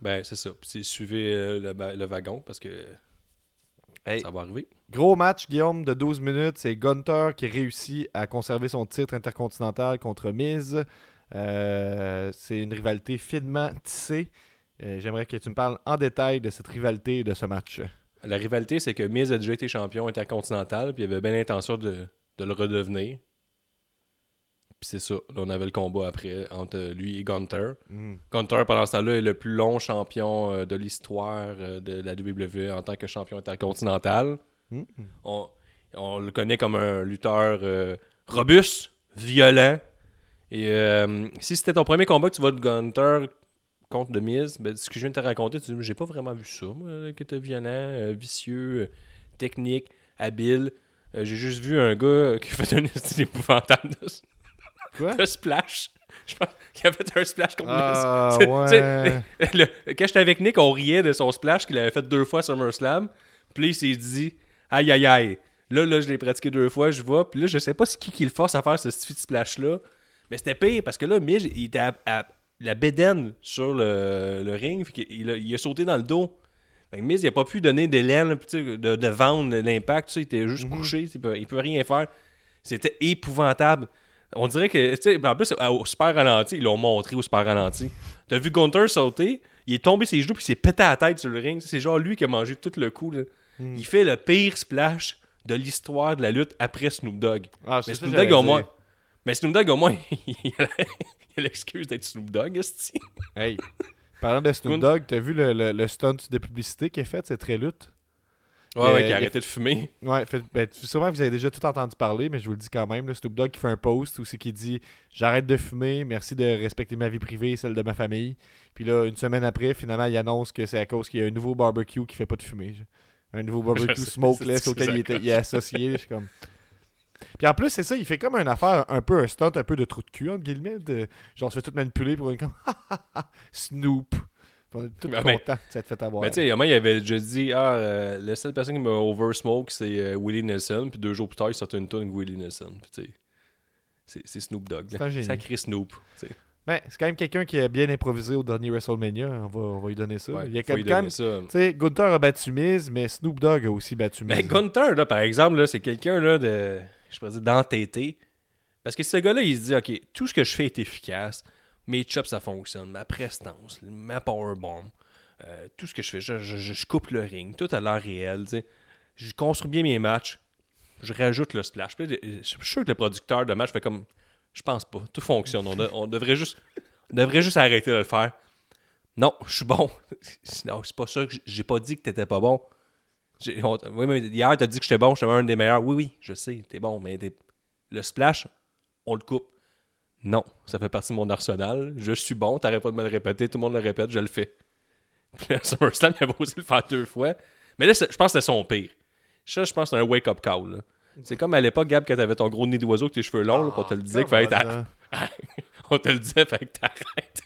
Ben, c'est ça. Puis suivez euh, le, le wagon parce que Hey. ça va arriver. Gros match, Guillaume, de 12 minutes. C'est Gunter qui réussit à conserver son titre intercontinental contre Miz. Euh, c'est une rivalité finement tissée. Euh, J'aimerais que tu me parles en détail de cette rivalité et de ce match. La rivalité, c'est que Miz a déjà été champion intercontinental, puis il avait bien l'intention de, de le redevenir. Puis c'est ça. Là, on avait le combat après entre lui et Gunter. Hmm. Gunter, pendant ce temps-là, est le plus long champion euh, de l'histoire euh, de la WWE en tant que champion intercontinental. Hmm. On, on le connaît comme un lutteur euh, robuste, violent. Et euh, si c'était ton premier combat que tu vas de Gunter contre The Miz, ben, ce que je viens de te raconter, tu dis, j'ai pas vraiment vu ça, moi, qui était violent, euh, vicieux, euh, technique, habile. Euh, j'ai juste vu un gars qui fait un style épouvantable de, Quoi? de splash. Je pense qu'il a fait un splash contre Ah, ouais. le- quand j'étais avec Nick, on riait de son splash qu'il avait fait deux fois sur SummerSlam. Puis il s'est dit Aïe aïe aïe. Là, là, je l'ai pratiqué deux fois, je vois. Puis là, je sais pas c'est qui qui le force à faire ce petit splash-là. Mais c'était pire parce que là, Miz, il était à, à- la bédaine sur le, le ring. Fait il, a, il a sauté dans le dos. Fait que Miz, il a pas pu donner d'élan, de, de vendre l'impact. Il était juste couché. Il peut, il peut rien faire. C'était épouvantable. On dirait que, en plus, au super ralenti, ils l'ont montré au super ralenti. T'as vu Gunter sauter, il est tombé ses genoux puis il s'est pété la tête sur le ring. C'est genre lui qui a mangé tout le coup. là. Il fait le pire splash de l'histoire de la lutte après Snoop Dogg. Ah, Mais Snoop Dogg, au moins. Mais Snoop Dogg, au moins, il a l'excuse d'être Snoop Dogg, esti. Hey, parlant de Snoop Dogg, t'as vu le, le- le stunt de publicité qu'il a fait, c'est très lutte? Ouais, Euh, ouais, il qui a arrêté de fumer. Ouais, fait, ben, sûrement vous avez déjà tout entendu parler, mais je vous le dis quand même. là, Snoop Dogg qui fait un post où c'est qui dit J'arrête de fumer, merci de respecter ma vie privée et celle de ma famille. Puis là, une semaine après, finalement, il annonce que c'est à cause qu'il y a un nouveau barbecue qui fait pas de fumée. genre. Un nouveau barbecue smokeless auquel il, était, il est associé. je suis comme... Puis en plus, c'est ça, il fait comme une affaire, un peu un stunt, un peu de trou de cul, entre guillemets. De, genre, se fait tout manipuler pour comme Snoop. On est tous Ben, ben, contents de s'être fait avoir. Mais tu sais, il avait déjà dit Ah, euh, la seule personne qui m'a oversmoke, c'est euh, Willie Nelson. Puis deux jours plus tard, il sortait une tonne avec Willie Nelson. Puis tu sais, c'est- c'est Snoop Dogg. C'est. Sacré Snoop. tu sais. Ben, c'est quand même quelqu'un qui a bien improvisé au dernier WrestleMania. On va, on va lui donner ça. Ouais, il y a ça. Sais, Gunther a battu Miz, mais Snoop Dogg a aussi battu Miz. Mais Gunther, là, par exemple, là, c'est quelqu'un là, de. Je pourrais dire d'entêté. Parce que ce gars-là, il se dit OK, tout ce que je fais est efficace. Mes chops, ça fonctionne. Ma prestance, ma powerbomb. euh, tout ce que je fais, je, coupe le ring. Tout a l'air réel. tu sais. Je construis bien mes matchs. Je rajoute le splash. Je suis sûr que le producteur de match fait comme. Je pense pas. Tout fonctionne. On, de- on devrait juste. On devrait juste arrêter de le faire. Non, je suis bon. Non, c'est pas ça. que J'ai pas dit que t'étais pas bon. On- oui, mais hier, t'as dit que j'étais bon, j'étais un des meilleurs. Oui, oui, je sais, t'es bon, mais t'es- le splash, on le coupe. Non, ça fait partie de mon arsenal. Je suis bon, t'arrêtes pas de me le répéter, tout le monde le répète, je le fais. Puis à SummerSlam, il avait osé le faire deux fois. Mais là, je pense que c'était son pire. Ça, je pense que c'est un wake-up call. là. C'est comme à l'époque, Gab, quand t'avais ton gros nez d'oiseau avec tes cheveux longs, là, qu'on te le disait qu'il fallait? On te le disait, fallait que t'arrêtes.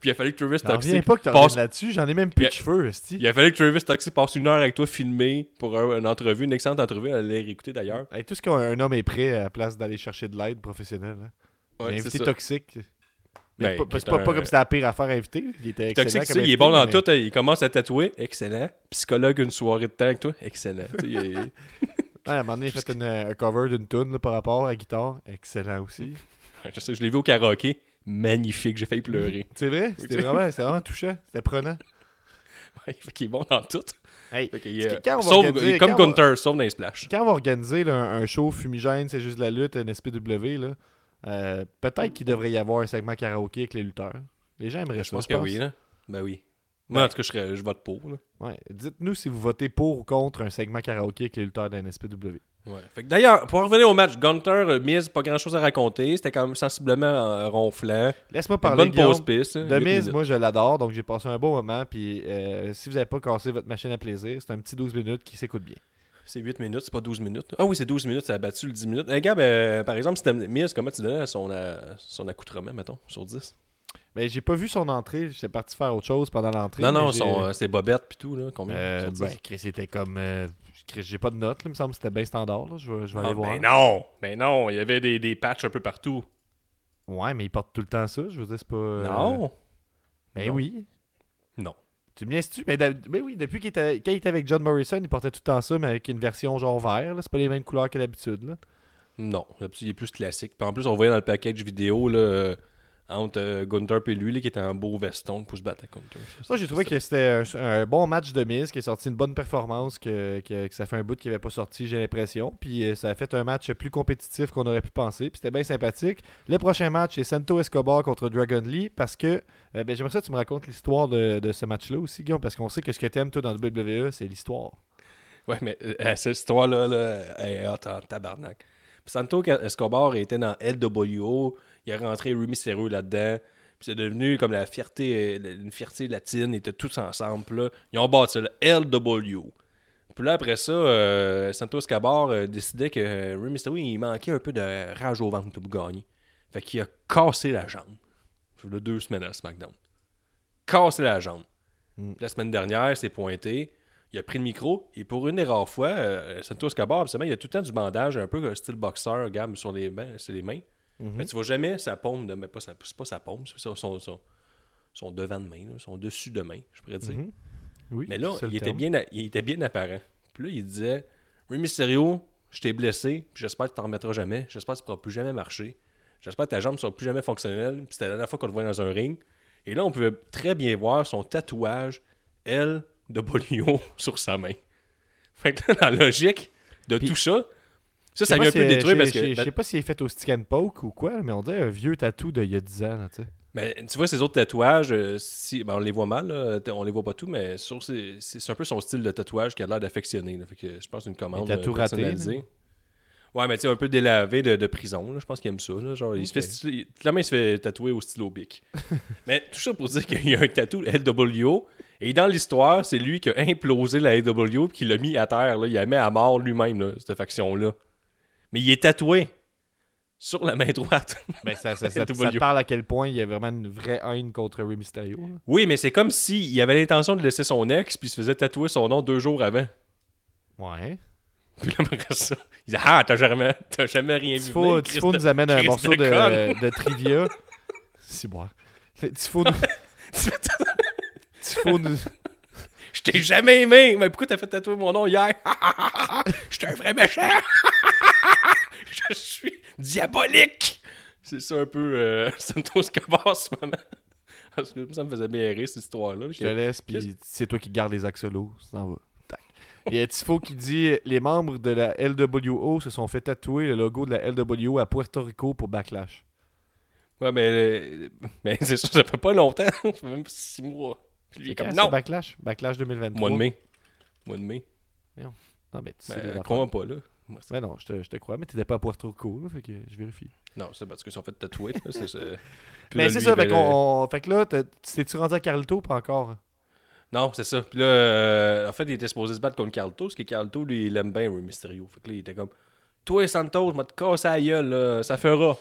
Puis il a fallu que Travis Toxic pas que tu passe... là-dessus, j'en ai même plus de a- cheveux. Il a fallu que Travis Toxic passe une heure avec toi filmé pour un- une entrevue, une excellente entrevue, les réécouter d'ailleurs. Hey, tout ce qu'un homme est prêt à la place d'aller chercher de l'aide professionnelle. Hein. Ouais, invité toxique. Mais Ben, pas- c'est pas, comme c'était la pire affaire à inviter. Il était excellent. Toxic, comme il est bon dans mais- tout. hein. Il commence à tatouer. Excellent. Psychologue, une soirée de temps avec toi. Excellent. Est- Ouais, à un moment donné, il a fait une- un cover d'une tune par rapport à la guitare. Excellent aussi. je, sais, je l'ai vu au karaoké. Magnifique. J'ai failli pleurer. C'est vrai? C'était vraiment, vraiment touchant. C'était prenant. Ouais, fait qu'il est bon dans tout. Hey, euh, que quand on va sauf- organiser- il est comme Gunter, sauf dans les splash. quand on va organiser là, un, un show fumigène, c'est juste la lutte, un SPW, là, euh, peut-être qu'il devrait y avoir un segment karaoké avec les lutteurs. Les gens aimeraient Je ça. pense que oui. Là. Ben oui. Moi, en tout cas, je, serais- je vote pour. Là. Ouais. Dites-nous si vous votez pour ou contre un segment karaoké avec les lutteurs d'un SPW. Ouais. Fait que D'ailleurs, pour revenir au match, Gunter, euh, Miz, pas grand chose à raconter. C'était quand même sensiblement euh, ronflant. Laisse-moi parler, bonne Guillaume. pause piste. hein, De huit Miz, minutes. moi je l'adore, donc j'ai passé un bon moment. Puis euh, si vous n'avez pas cassé votre machine à plaisir, c'est un petit 12 minutes qui s'écoute bien. C'est 8 minutes, c'est pas 12 minutes. Ah oui, c'est 12 minutes, ça a battu le 10 minutes. Hey, Gab, euh, par exemple, si t'aimes Miz, comment tu donnais son, euh, son accoutrement, mettons, sur 10 Mais j'ai pas vu son entrée, j'étais parti faire autre chose pendant l'entrée. Non, non, mais son, euh, c'est Bobette puis tout, là. Combien Euh, sur 10? ben, Chris était comme. euh, j'ai pas de notes, là, il me semble que c'était bien standard. Là. Je vais, je vais aller Ah, voir. ben non! Ben non, il y avait des, des patchs un peu partout. Ouais, mais il porte tout le temps ça. Je veux dire, c'est pas. euh, Non! Ben Non. oui. Non. Tu me niaises-tu? Mais, ben oui, depuis qu'il était, quand il était avec John Morrison, il portait tout le temps ça, mais avec une version genre vert. là. C'est pas les mêmes couleurs que d'habitude. là. Non, il est plus classique. Puis en plus, on voyait dans le package vidéo, là, euh, entre euh, Gunther et lui, là, qui était en beau veston pour se battre à Gunther. Ça, j'ai trouvé que c'était un, un bon match de mise, qui a sorti une bonne performance, que, que- que ça fait un bout qu'il n'avait pas sorti, j'ai l'impression. Puis euh, ça a fait un match plus compétitif qu'on aurait pu penser. Puis c'était bien sympathique. Le prochain match, c'est Santo Escobar contre Dragon Lee, parce que euh, ben, j'aimerais ça que tu me racontes l'histoire de, de ce match-là aussi, Guillaume, parce qu'on sait que ce que t'aimes, toi, dans le WWE, c'est l'histoire. Ouais, mais euh, cette histoire-là, là, elle est hot en tabarnak. Santo Escobar était dans LWO, il a rentré Remy Mysterio là-dedans. Puis c'est devenu comme la fierté, euh, une fierté latine, ils étaient tous ensemble. puis Là, ils ont bâti le LWO. Puis là, après ça, euh, Santo Escobar euh, décidait que euh, Rey Mysterio, il manquait un peu de rage au ventre pour gagner. Fait qu'il a cassé la jambe. Ça fait deux semaines à SmackDown. Cassé la jambe. Mm. La semaine dernière, il s'est pointé. Il a pris le micro et pour une des rares fois, Santos absolument, il a tout le temps du bandage, un peu style boxeur, gamme sur les mains. C'est les mains. Mhm. Mais tu vois jamais sa paume, de, mais pas sa, c'est pas sa paume, c'est son, son, son- devant de main, là, son dessus de main, je pourrais dire. Mhm. Oui, Mais là, il était, bien, il était bien apparent. Puis là, il disait Rey Mysterio, je t'ai blessé, puis j'espère que tu t'en remettras jamais. J'espère que tu ne pourras plus jamais marcher. J'espère que ta jambe ne sera plus jamais fonctionnelle. Puis c'était la dernière fois qu'on le voyait dans un ring. Et là, on pouvait très bien voir son tatouage LWO sur sa main. Fait que là, la logique de Puis- tout ça, ça, ça vient un peu détruire je- parce que. Je sais pas s'il est fait au stick and poke ou quoi, mais on dirait un vieux tatou d'il y a 10 ans. tu sais. Mais tu vois, ces autres tatouages, euh, si, ben, on les voit mal, là, on les voit pas tout, mais c'est un peu son style de tatouage qui a l'air d'affectionner. je pense une commande Les tatous euh, personnalisée. Ouais, mais tu sais, un peu délavé de, de prison. là. Je pense qu'il aime ça. là. Genre, il se Ok. fait, il- clairement, il se fait tatouer au stylo bic. mais tout ça pour dire qu'il y a un tatou LWO. Et dans l'histoire, c'est lui qui a implosé la LWO et qui l'a mis à terre. Là. Il a mis à mort lui-même, cette faction-là. Mais il est tatoué sur la main droite. Ben, ça, ça, ça- te parle à quel point il y a vraiment une vraie haine contre Rey Mysterio. là. Oui, mais c'est comme s'il avait l'intention de laisser son ex, puis il se faisait tatouer son nom deux jours avant. Ouais. Puis là, après ça, il dit Ah, t'as jamais, t'as jamais rien vu. Tifo, nous amène un morceau de de, conne. de trivia. Si, bon. Tifo nous. Tifo nous. Je t'ai jamais aimé, mais pourquoi t'as fait tatouer mon nom hier? Je suis un vrai méchant Je suis diabolique C'est ça un peu euh, Santos Escobar en ce moment. Parce que ça me faisait bien rire cette histoire-là. Je te laisse, puis c'est toi qui gardes les axolos. Ça en va. Il y a Tifo qui dit Les membres de la LWO se sont fait tatouer le logo de la LWO à Puerto Rico pour Backlash. Ouais, mais, euh, mais c'est sûr, ça fait pas longtemps. Ça fait même six mois. Puis comme non Backlash? Backlash 2023. Mois de mai. Mois de mai. Non, mais tu sais Ben, pas, là. Moi, c'est- Ben non, je te, je te crois, mais t'étais pas à Puerto Rico, fait que je vérifie. Non, c'est parce qu'ils sont fait tatouer. là, Mais c'est ça, il fait, on- fait que là, t'es-tu rendu à Carlito pas encore? Non, c'est ça. Puis là, euh, en fait, il était supposé se battre contre Carlto, parce que Carlto, lui, il aime bien Rey Mysterio. Fait que là, il était comme Toi, Santos, je vais te casser la gueule, là, ça fera.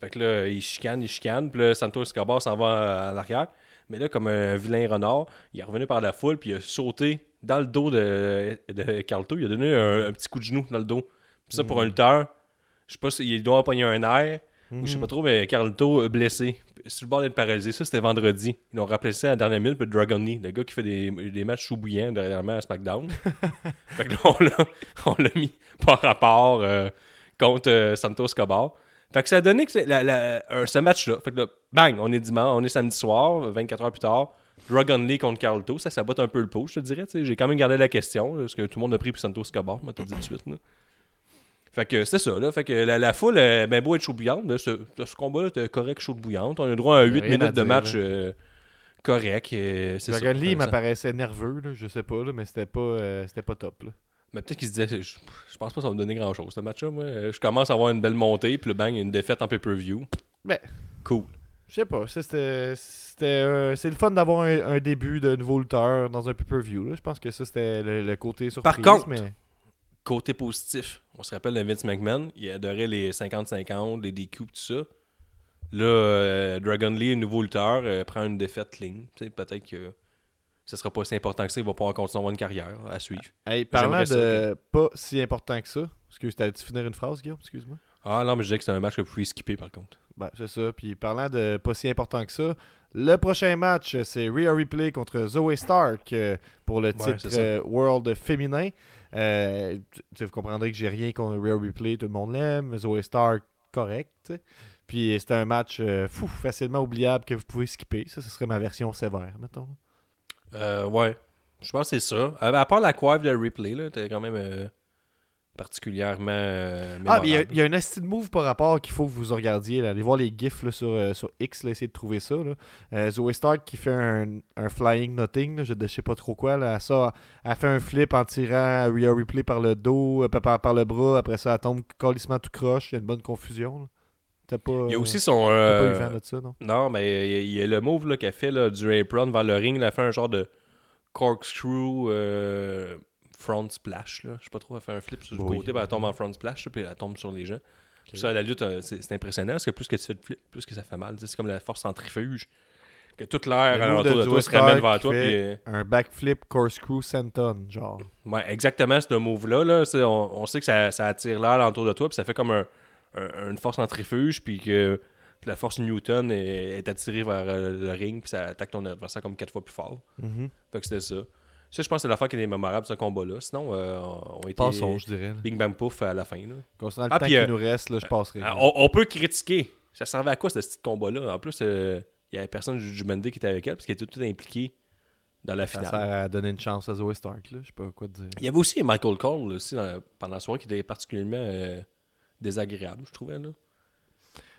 Fait que là, il chicane, il chicane. Puis là, Santos Escobar s'en va à l'arrière. Mais là, comme un vilain renard, il est revenu par la foule, puis il a sauté dans le dos de, de Carlto. Il a donné un, un petit coup de genou dans le dos. Puis ça, pour un lutteur, je sais pas s'il doit pogner un air, ou je sais pas trop, mais Carlto blessé. Sur le bord d'être paralysé. Ça, c'était vendredi. Ils l'ont rappelé ça à la dernière minute, puis Dragon Lee, le gars qui fait des, des matchs chou bouillants dernièrement à SmackDown. fait que là, on l'a, mis par rapport euh, contre euh, Santos Escobar. Fait que ça a donné que c'est la- la- un- ce match-là. Fait que là, bang, on est dimanche, on est samedi soir, 24 heures plus tard. Dragon Lee contre Carlto, ça sabote un peu le pot, je te dirais. J'ai quand même gardé la question, là, parce que tout le monde a pris Santos Escobar, moi, t'as dit tout de suite. là. Fait que c'est ça, là. Fait que la, la foule, euh, ben beau être chaud bouillante, là, ce, ce combat-là était correct, chaud bouillante. On a le droit à 8 Rien à minutes de match là. euh, correct. euh. Dragon Lee, il Ça- m'apparaissait nerveux, là, je sais pas, là, mais c'était pas, euh, c'était pas top. Là. Mais peut-être qu'il se disait, je, je pense pas que ça va me donner grand chose, ce match-là. Moi, Euh, je commence à avoir une belle montée, puis le bang, une défaite en pay-per-view. Ben, Cool. Je sais pas, c'était. c'était, euh, c'est le fun d'avoir un, un début de nouveau lutteur dans un pay-per-view. Je pense que ça, c'était le, le côté surprise. contre, mais... Côté positif, on se rappelle de Vince McMahon, il adorait les 50-50, les DQ, tout ça. Là, euh, Dragon Lee, nouveau lutteur, euh, prend une défaite clean. Peut-être que ce sera pas si important que ça, il va pouvoir continuer une carrière à suivre. Hey, parlant ça, de pas si important que ça, excuse, t'as-tu finir une phrase, Guillaume? Excuse-moi. Ah non, mais je disais que c'est un match que vous pouvez skipper par contre. Ben, c'est ça. Puis parlant de pas si important que ça, le prochain match, c'est Rhea Ripley contre Zoe Stark euh, pour le titre euh, World féminin. Euh, tu- tu- vous comprendrez que j'ai rien contre Rhea Ripley, tout le monde l'aime. Zoe Stark, correct. Puis c'était un match euh, fou, facilement oubliable que vous pouvez skipper. Ça, ce serait ma version sévère, mettons. Euh, ouais, je pense que c'est ça. À, à part la coiffe de Ripley, là, t'es quand même euh, particulièrement. euh, Ah, mais il y a- y, un esti de move par rapport qu'il faut que vous regardiez. Là. Allez voir les gifs là, sur, euh, sur X, là, essayez de trouver ça. Là. Euh, Zoe Stark qui fait un, un flying nothing, je ne sais pas trop quoi. Là. Ça, elle fait un flip en tirant Rhea Ripley par le dos, euh, par, par- le bras. Après ça, elle tombe calissement tout croche. Il y a une bonne confusion. T'as pas, Il y a aussi son. pas eu vent de ça, non? Non, mais il y a- il y, a le move qu'elle fait du apron vers le ring. Elle a fait un genre de corkscrew front splash. Là. Je sais pas trop, elle fait un flip sur le Oui. côté, puis elle tombe en front splash, puis elle tombe sur les gens. Ça, la lutte, euh, c'est impressionnant parce que plus que tu fais de flip, plus que ça fait mal. C'est comme la force centrifuge. Que toute l'air alentour de Zoe toi se ramène vers toi. puis, Un backflip corkscrew senton, genre. Ouais, exactement, ce move-là. Là, on, on sait que ça, ça attire l'air autour de toi, puis ça fait comme un, un- une force centrifuge, puis que la force Newton est, est attirée vers euh, le ring, puis ça attaque ton adversaire comme quatre fois plus fort. Mhm. Fait que c'était ça. Ça, je pense que c'est l'affaire qui est mémorable, ce combat-là. Sinon, euh, on était Passons, je dirais. Bing Bang Pouf à la fin. Là. Concernant le Ah, temps puis, qui euh, nous reste, là, je passerai. Ah, on, on peut critiquer. Ça servait à quoi, ce petit combat-là? En plus, euh, il y avait personne du Monday qui était avec elle, parce qu'elle était tout impliquée dans la Ça finale. sert à donner une chance à Zoe Stark. Là. Je sais pas quoi te dire. Il y avait aussi Michael Cole aussi, dans- pendant la soirée qui était particulièrement euh, désagréable, je trouvais. Là.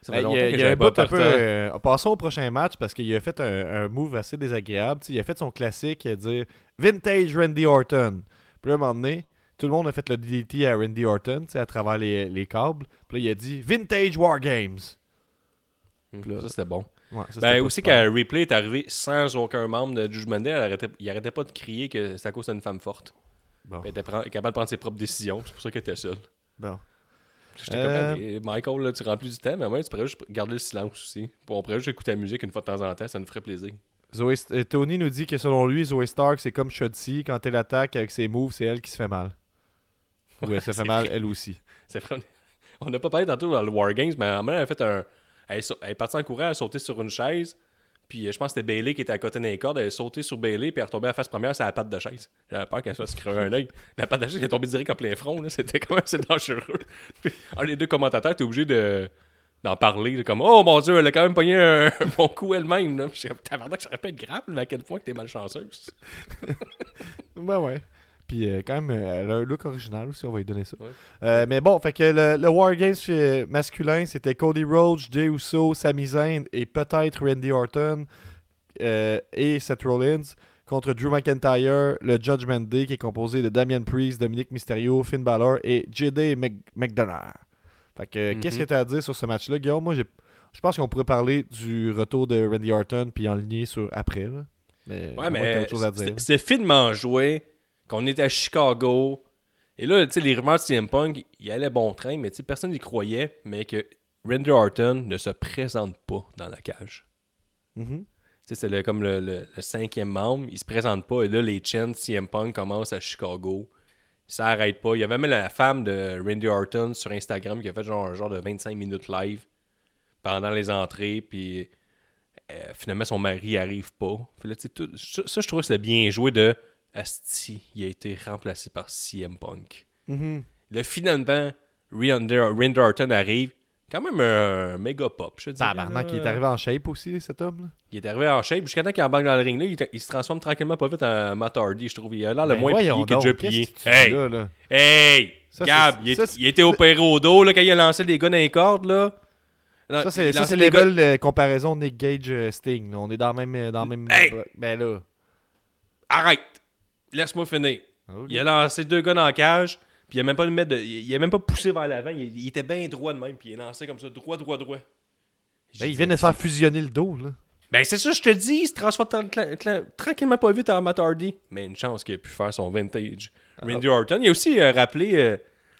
Ça Ben, Il y a, il y a un pas bout un peu. euh, passons au prochain match parce qu'il a fait un, un move assez désagréable. Il a fait son classique à dire Vintage Randy Orton. Puis là, à un moment donné, tout le monde a fait le DDT à Randy Orton tu sais, à travers les, les câbles. Puis là, il a dit Vintage War Games. Hum, Ça, c'était bon. Ouais, ça, c'était Ben, aussi, quand Ripley est arrivé sans aucun membre de Judgment Day, elle arrêtait, il arrêtait pas de crier que c'est à cause d'une femme forte. Bon. Elle était pren- capable de prendre ses propres décisions. C'est pour ça qu'elle était seule. Bon. J'étais Euh, comme, Hey, Michael, là, tu remplis du temps, mais moi, tu pourrais juste garder le silence aussi. Puis on pourrait juste écouter la musique une fois de temps en temps, ça nous ferait plaisir. Zoé euh, Tony nous dit que selon lui, Zoe Stark, c'est comme Shotzi. Quand elle attaque avec ses moves, c'est elle qui se fait mal. Ou elle se fait c'est mal, vrai. elle aussi. C'est. On n'a pas parlé tantôt dans le War Games, mais à un moment, elle a fait un. Elle est, partie en courant, elle a sauté sur une chaise. Puis euh, je pense que c'était Bailey qui était à côté d'un cordes. Elle est sautée sur Bailey, puis elle est retombée à la face première sur la patte de chaise. J'avais peur qu'elle soit se crever un œil. La patte de chaise elle est tombée direct en plein front. là. C'était quand même assez dangereux. Puis, ah, les deux commentateurs étaient obligés de d'en parler. là, comme Oh mon dieu, elle a quand même pogné un, bon coup elle-même. là. Je Tabarnak, ça aurait pu être grave, mais à quel point que t'es malchanceuse. Ben ouais. Puis euh, quand même, euh, elle a un look original aussi, on va lui donner ça. Ouais. Euh, mais bon, fait que le, le War Games masculin, c'était Cody Rhodes, Jey Uso, Sami Zayn et peut-être Randy Orton euh, et Seth Rollins contre Drew McIntyre, le Judgment Day qui est composé de Damian Priest, Dominic Mysterio, Finn Balor et JD Mc- McDonough. Fait que, Mhm. qu'est-ce que tu as à dire sur ce match-là, Guillaume? Moi, je pense qu'on pourrait parler du retour de Randy Orton puis en ligne sur après. là. Mais, Ouais, mais autre chose à dire. c'était c'était finement joué, qu'on était à Chicago. Et là, tu sais, les rumeurs de CM Punk, il allait bon train, mais tu sais, personne n'y croyait, mais que Randy Orton ne se présente pas dans la cage. Mhm. Sais, c'est comme le, le- le cinquième membre, il se présente pas, et là, les chants CM Punk commencent à Chicago. Ça arrête pas. Il y avait même la femme de Randy Orton sur Instagram qui a fait genre un genre de 25 minutes live pendant les entrées, puis euh, finalement son mari arrive pas. Puis là, tout- ça, ça, je trouve que c'était bien joué de Asti, il a été remplacé par CM Punk. Mhm. Là, finalement, Randy Orton arrive, quand même un, méga pop, je te dis. Tabarnak, il est arrivé en shape aussi, cet homme. là. Il est arrivé en shape. Jusqu'à temps qu'il embarque dans le ring, là, il, il se transforme tranquillement pas vite en Matt Hardy, je trouve. Il a l'air le Ben moins plié est déjà plié. que Hey! là, là? Hey! Ça, Gab, c'est- il, ça, il était opéré au dos là, quand il a lancé des gars dans les cordes. Là. Non, Ça, c'est gars- level de comparaison Nick Gage-Sting. On est dans le même. Dans le même Hey! Ben là. Arrête! Laisse-moi finir. Ok. Il a lancé deux gars dans la cage, puis il a même pas, le mettre de- il a même pas poussé vers l'avant. Il, il était bien droit de même, puis il a lancé comme ça, droit, droit, droit. Ben, il vient de se faire fusionner le dos, là. Ben, c'est ça, je te dis, il se transforme tra- tra- tra- tranquillement pas vite en Matt Hardy. Mais une chance qu'il a pu faire son vintage. Randy Orton, il a aussi euh, rappelé euh,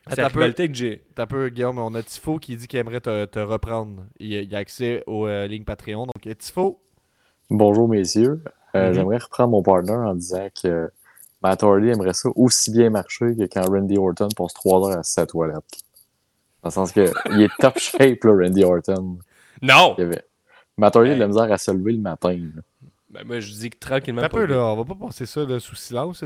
sa un peu. rivalité avec Jay. T'as un peu, Guillaume, on a Tifo qui dit qu'il aimerait te, te reprendre. Il, il a accès aux euh, lignes Patreon. Donc, Tifo, Bonjour messieurs. Euh, Mhm. J'aimerais reprendre mon partner en disant que Matt Hardy aimerait ça aussi bien marcher que quand Randy Orton passe trois heures à sa toilette. Dans le sens que il est top shape, là, Randy Orton. Non! Il avait... Matt Hardy a de la misère à se lever le matin. là. Ben, moi, je dis que tranquillement un peu, là. On va pas passer ça là, sous silence.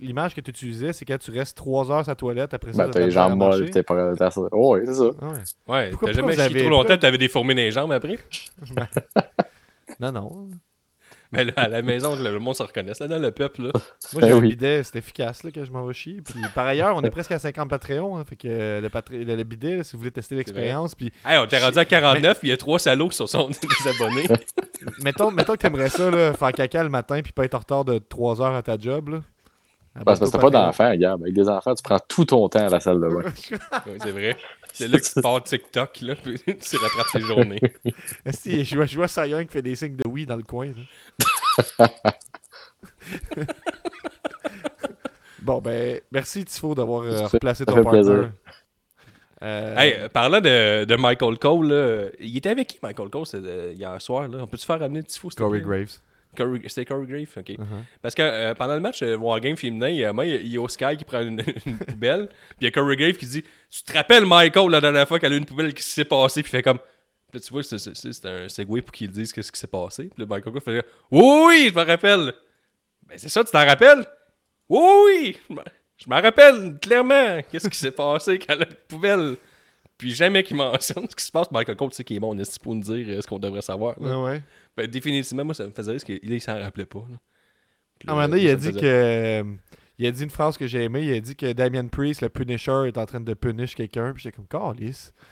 L'image que tu utilisais, c'est quand tu restes 3 heures à sa toilette après ça. Ben, t'as t'as les jambes molles, t'es pas t'as ça. Oh, oui, c'est ça. Ouais. Ouais, Pourquoi- t'as jamais chié avez- trop longtemps, t'avais déformé les jambes après? Non, non. Mais là, à la maison, le monde se reconnaisse là, dans le peuple. Là. Moi, j'ai Ben un oui. bidet, c'est efficace là, que je m'en vais chier. Puis, par ailleurs, on est presque à 50 Patreon. hein, fait que euh, le, Patre- le, le bidet, là, si vous voulez tester l'expérience, puis Hey, on t'est rendu à 49, puis il y a trois salauds qui sont, sont des abonnés. mettons, mettons que t'aimerais ça, là, faire caca le matin, puis pas être en retard de 3 heures à ta job. Là. Parce que t'as pas d'enfants, Gab. Avec des enfants, tu prends tout ton temps à la salle de bain. Oui, c'est vrai. C'est là que tu pars TikTok, là, puis tu rattrapes tes journées. Si, je vois, je vois Young qui fait des signes de oui dans le coin. là. bon, ben, merci Tifo d'avoir euh, replacé ton partner. plaisir. Euh, Hey, euh, parlant de, de Michael Cole, là, il était avec qui Michael Cole euh, hier soir? Là? On peut-tu faire s'il te Corey plaît? Graves. C'était Corey Grave, ok. Uh-huh. Parce que euh, pendant le match euh, Wargame féminin, il y a, moi, il y a- il y a Oscar qui prend une, une poubelle, puis il y a Corey Grave qui dit Tu te rappelles Michael la dernière fois qu'elle a eu une poubelle qui s'est passée, puis il fait comme. Puis tu vois, c'est- un segway pour qu'il dise qu'est-ce qui s'est passé. Puis là, Michael Cole fait Oui, oui, je me rappelle. Ben, c'est ça, tu t'en rappelles Oui, oui, je me- rappelle clairement. Qu'est-ce qui s'est passé quand elle a une poubelle Puis jamais qu'il mentionne ce qui se passe. Michael Cole, tu sais qu'il est bon, on est pour nous dire euh, ce qu'on devrait savoir. là. Ouais, ouais. Ben, définitivement, moi, ça me faisait rire parce qu'il il s'en rappelait pas. là. À un moment donné, il a dit faisait- que. Il a dit une phrase que j'ai aimée. Il a dit que Damien Priest, le Punisher, est en train de punish quelqu'un. Puis j'étais comme, Calice.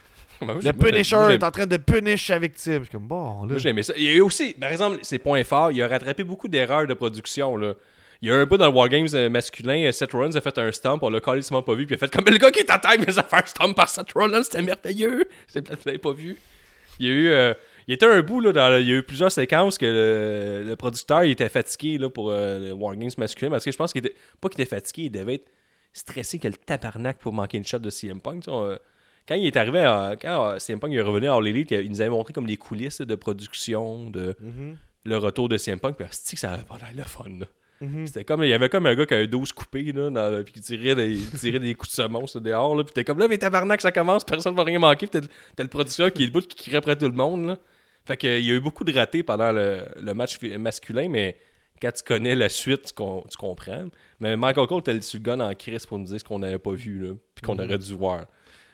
Ben, Le Punisher moi, est en train de punish sa victime. Je comme, bon, là. Moi, j'ai aimé ça. Il y a eu aussi, par exemple, ses points forts, il a rattrapé beaucoup d'erreurs de production. Là. Il y a un peu dans le Wargames euh, masculin, euh, Seth Rollins a fait un stomp, on l'a carrément pas vu, puis il a fait comme le gars qui est à terre, mais ça fait un stomp par Seth Rollins, c'était merveilleux. C'est peut-être que vous l'avez pas vu. Il y a eu. euh, il était un bout, là, dans le- il y a eu plusieurs séquences que le, le producteur il était fatigué là, pour euh, le Wargames masculin, parce que je pense qu'il était. Pas qu'il était fatigué, il devait être stressé que le tabarnak pour manquer une shot de CM Punk. tu sais, on- quand il est arrivé, à, quand euh, CM Punk est revenu à All Elite, il nous avait montré comme des coulisses de production, de Mhm, le retour de CM Punk, puis asti que ça avait pas le fun. là. mhm. C'était comme, il y avait comme un gars qui avait 12 coupés, là, dans- puis qui tirait des, tirait des coups de semonce dehors, là, puis t'es comme là, mais tabarnak, ça commence, personne va rien manquer, puis t'as t'as le producteur qui est debout, qui crie après tout le monde, là. Fait que, il y a eu beaucoup de ratés pendant le, le match masculin, mais quand tu connais la suite, tu, com- tu comprends. Mais Michael Cole était sur le gun en crise pour nous dire ce qu'on n'avait pas vu, là, puis qu'on aurait dû voir.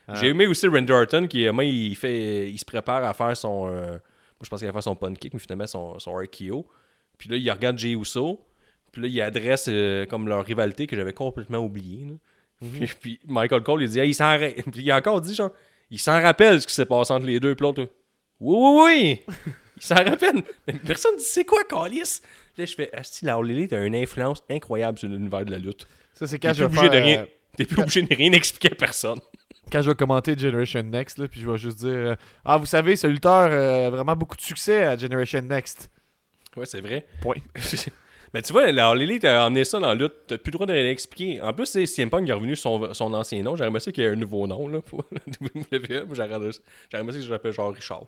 Ah. J'ai aimé aussi Randy Orton, qui, moi, il, fait, il se prépare à faire son... euh, moi, je pense qu'il va faire son punt kick, mais finalement, son, son RKO. Puis là, il regarde Jey Uso. Puis là, il adresse euh, comme leur rivalité que j'avais complètement oublié. là. puis, puis Michael Cole, il dit hey, il s'en Puis il a encore dit genre, il s'en rappelle ce qui s'est passé entre les deux. Puis l'autre, oui, oui, oui, il s'en rappelle. Mais personne dit c'est quoi, Calis? Là, je fais, Asti, la Elite a une influence incroyable sur l'univers de la lutte. Ça, c'est T'es quand plus je vais obligé de faire, rien. euh, T'es plus obligé de rien expliquer à personne. quand je vais commenter Generation Next, là, puis je vais juste dire euh, Ah, vous savez, ce lutteur euh, a vraiment beaucoup de succès à Generation Next. Ouais, c'est vrai. Point. Mais tu vois, la Elite a emmené ça dans la lutte. T'as plus le droit de l'expliquer. En plus, c'est CM Punk qui est revenu son, son ancien nom. Aimé ça qu'il y ait un nouveau nom là, pour WWE. J'aurais j'aurais aimé ça que je l'appelle genre Richard.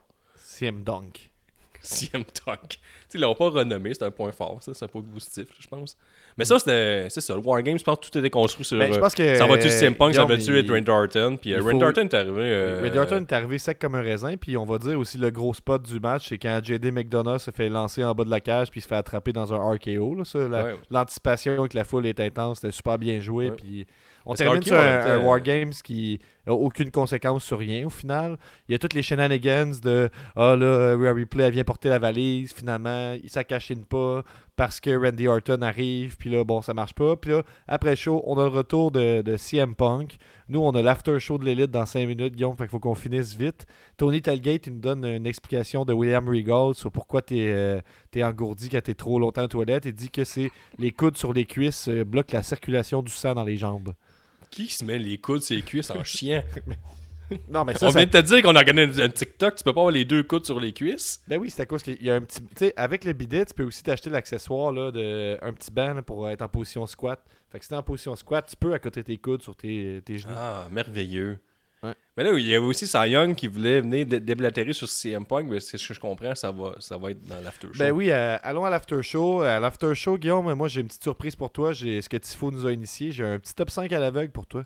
CM Dunk. CM sais, ils l'ont pas renommé, c'est un point fort, ça. C'est un point positif, je pense. Mais ça, c'était- c'est ça. Le Wargames, je pense que tout était construit sur. Ben, je euh, pense que, ça va-tu CM Punk, ça va-tu être Randy Orton? Puis euh, faut- Orton est arrivé. euh, est arrivé sec comme un raisin, puis on va dire aussi le gros spot du match, c'est quand JD McDonough se fait lancer en bas de la cage, puis se fait attraper dans un RKO. là, ça, la- Ouais. L'anticipation avec la foule est intense, c'était super bien joué, Ouais. puis on Parce termine sur un, temps, Wargames qui n'a aucune conséquence sur rien au final. Il y a toutes les shenanigans de Ah là, Rhea Ripley, elle vient porter la valise, finalement, il s'accachine pas parce que Randy Orton arrive, puis là, bon, ça marche pas. Puis là, après le show, on a le retour de, de CM Punk. Nous, on a l'after show de l'élite dans 5 minutes, Guillaume, fait qu'il faut qu'on finisse vite. Tony Telgate, il nous donne une explication de William Regal sur pourquoi tu es, engourdi quand tu es trop longtemps aux toilettes. Il dit que c'est les coudes sur les cuisses euh, bloquent la circulation du sang dans les jambes. Qui se met les coudes sur les cuisses en chien? Non, mais ça, On ça- vient de te dire qu'on a gagné un, TikTok, tu peux pas avoir les deux coudes sur les cuisses. Ben oui, c'est à cause qu'il y a un petit. Tu sais, avec le bidet, tu peux aussi t'acheter l'accessoire là, de un petit banc là, pour être en position squat. Fait que si t'es en position squat, tu peux à côté tes coudes sur tes, tes genoux. Ah, merveilleux. Ouais. Mais là, il y avait aussi Cy Young qui voulait venir dé- déblatérer sur CM Punk, mais c'est ce que je comprends, ça va, ça va être dans l'after show. Ben oui, euh, allons à l'after show. À l'after show, Guillaume, moi j'ai une petite surprise pour toi. J'ai ce que Tifo nous a initié. J'ai un petit top 5 à l'aveugle pour toi.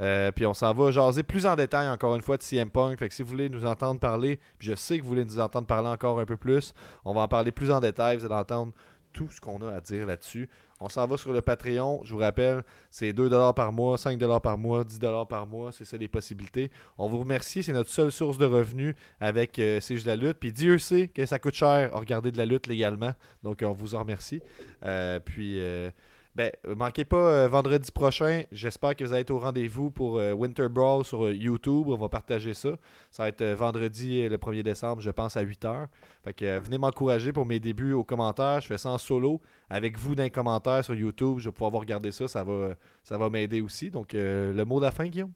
Euh, puis on s'en va jaser plus en détail encore une fois de CM Punk. Fait que si vous voulez nous entendre parler, je sais que vous voulez nous entendre parler encore un peu plus, on va en parler plus en détail. Vous allez entendre tout ce qu'on a à dire là-dessus. On s'en va sur le Patreon. Je vous rappelle, c'est 2$ par mois, 5$ par mois, 10$ par mois. C'est ça les possibilités. On vous remercie. C'est notre seule source de revenus avec euh, C'est juste la lutte. Puis Dieu sait que ça coûte cher à regarder de la lutte légalement. Donc on vous en remercie. Euh, puis euh, ben, manquez pas euh, vendredi prochain. J'espère que vous allez être au rendez-vous pour euh, Winter Brawl sur euh, YouTube. On va partager ça. Ça va être euh, vendredi euh, le 1er décembre, je pense, à 8h. Fait que euh, venez m'encourager pour mes débuts aux commentaires. Je fais ça en solo avec vous dans les commentaires sur YouTube. Je vais pouvoir regarder ça. Ça va, ça va m'aider aussi. Donc, euh, le mot de la fin, Guillaume?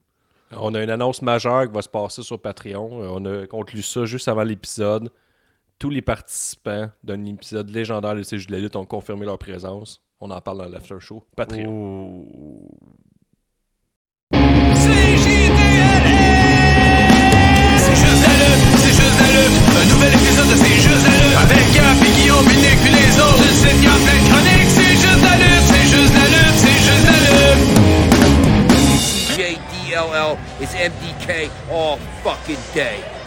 On a une annonce majeure qui va se passer sur Patreon. Euh, On a conclu ça juste avant l'épisode. Tous les participants d'un épisode légendaire de CJ de la lutte ont confirmé leur présence. On en parle dans l'after show. Patreon. C'est juste la lutte, c'est juste. Un nouvel épisode de C'est juste la lutte. Avec Gap et Guillaume, puis Nick, puis les autres. Une site qui a plein de chroniques. C'est juste la lutte, c'est juste la lutte, c'est juste la lutte. JDLL is MDK all fucking day.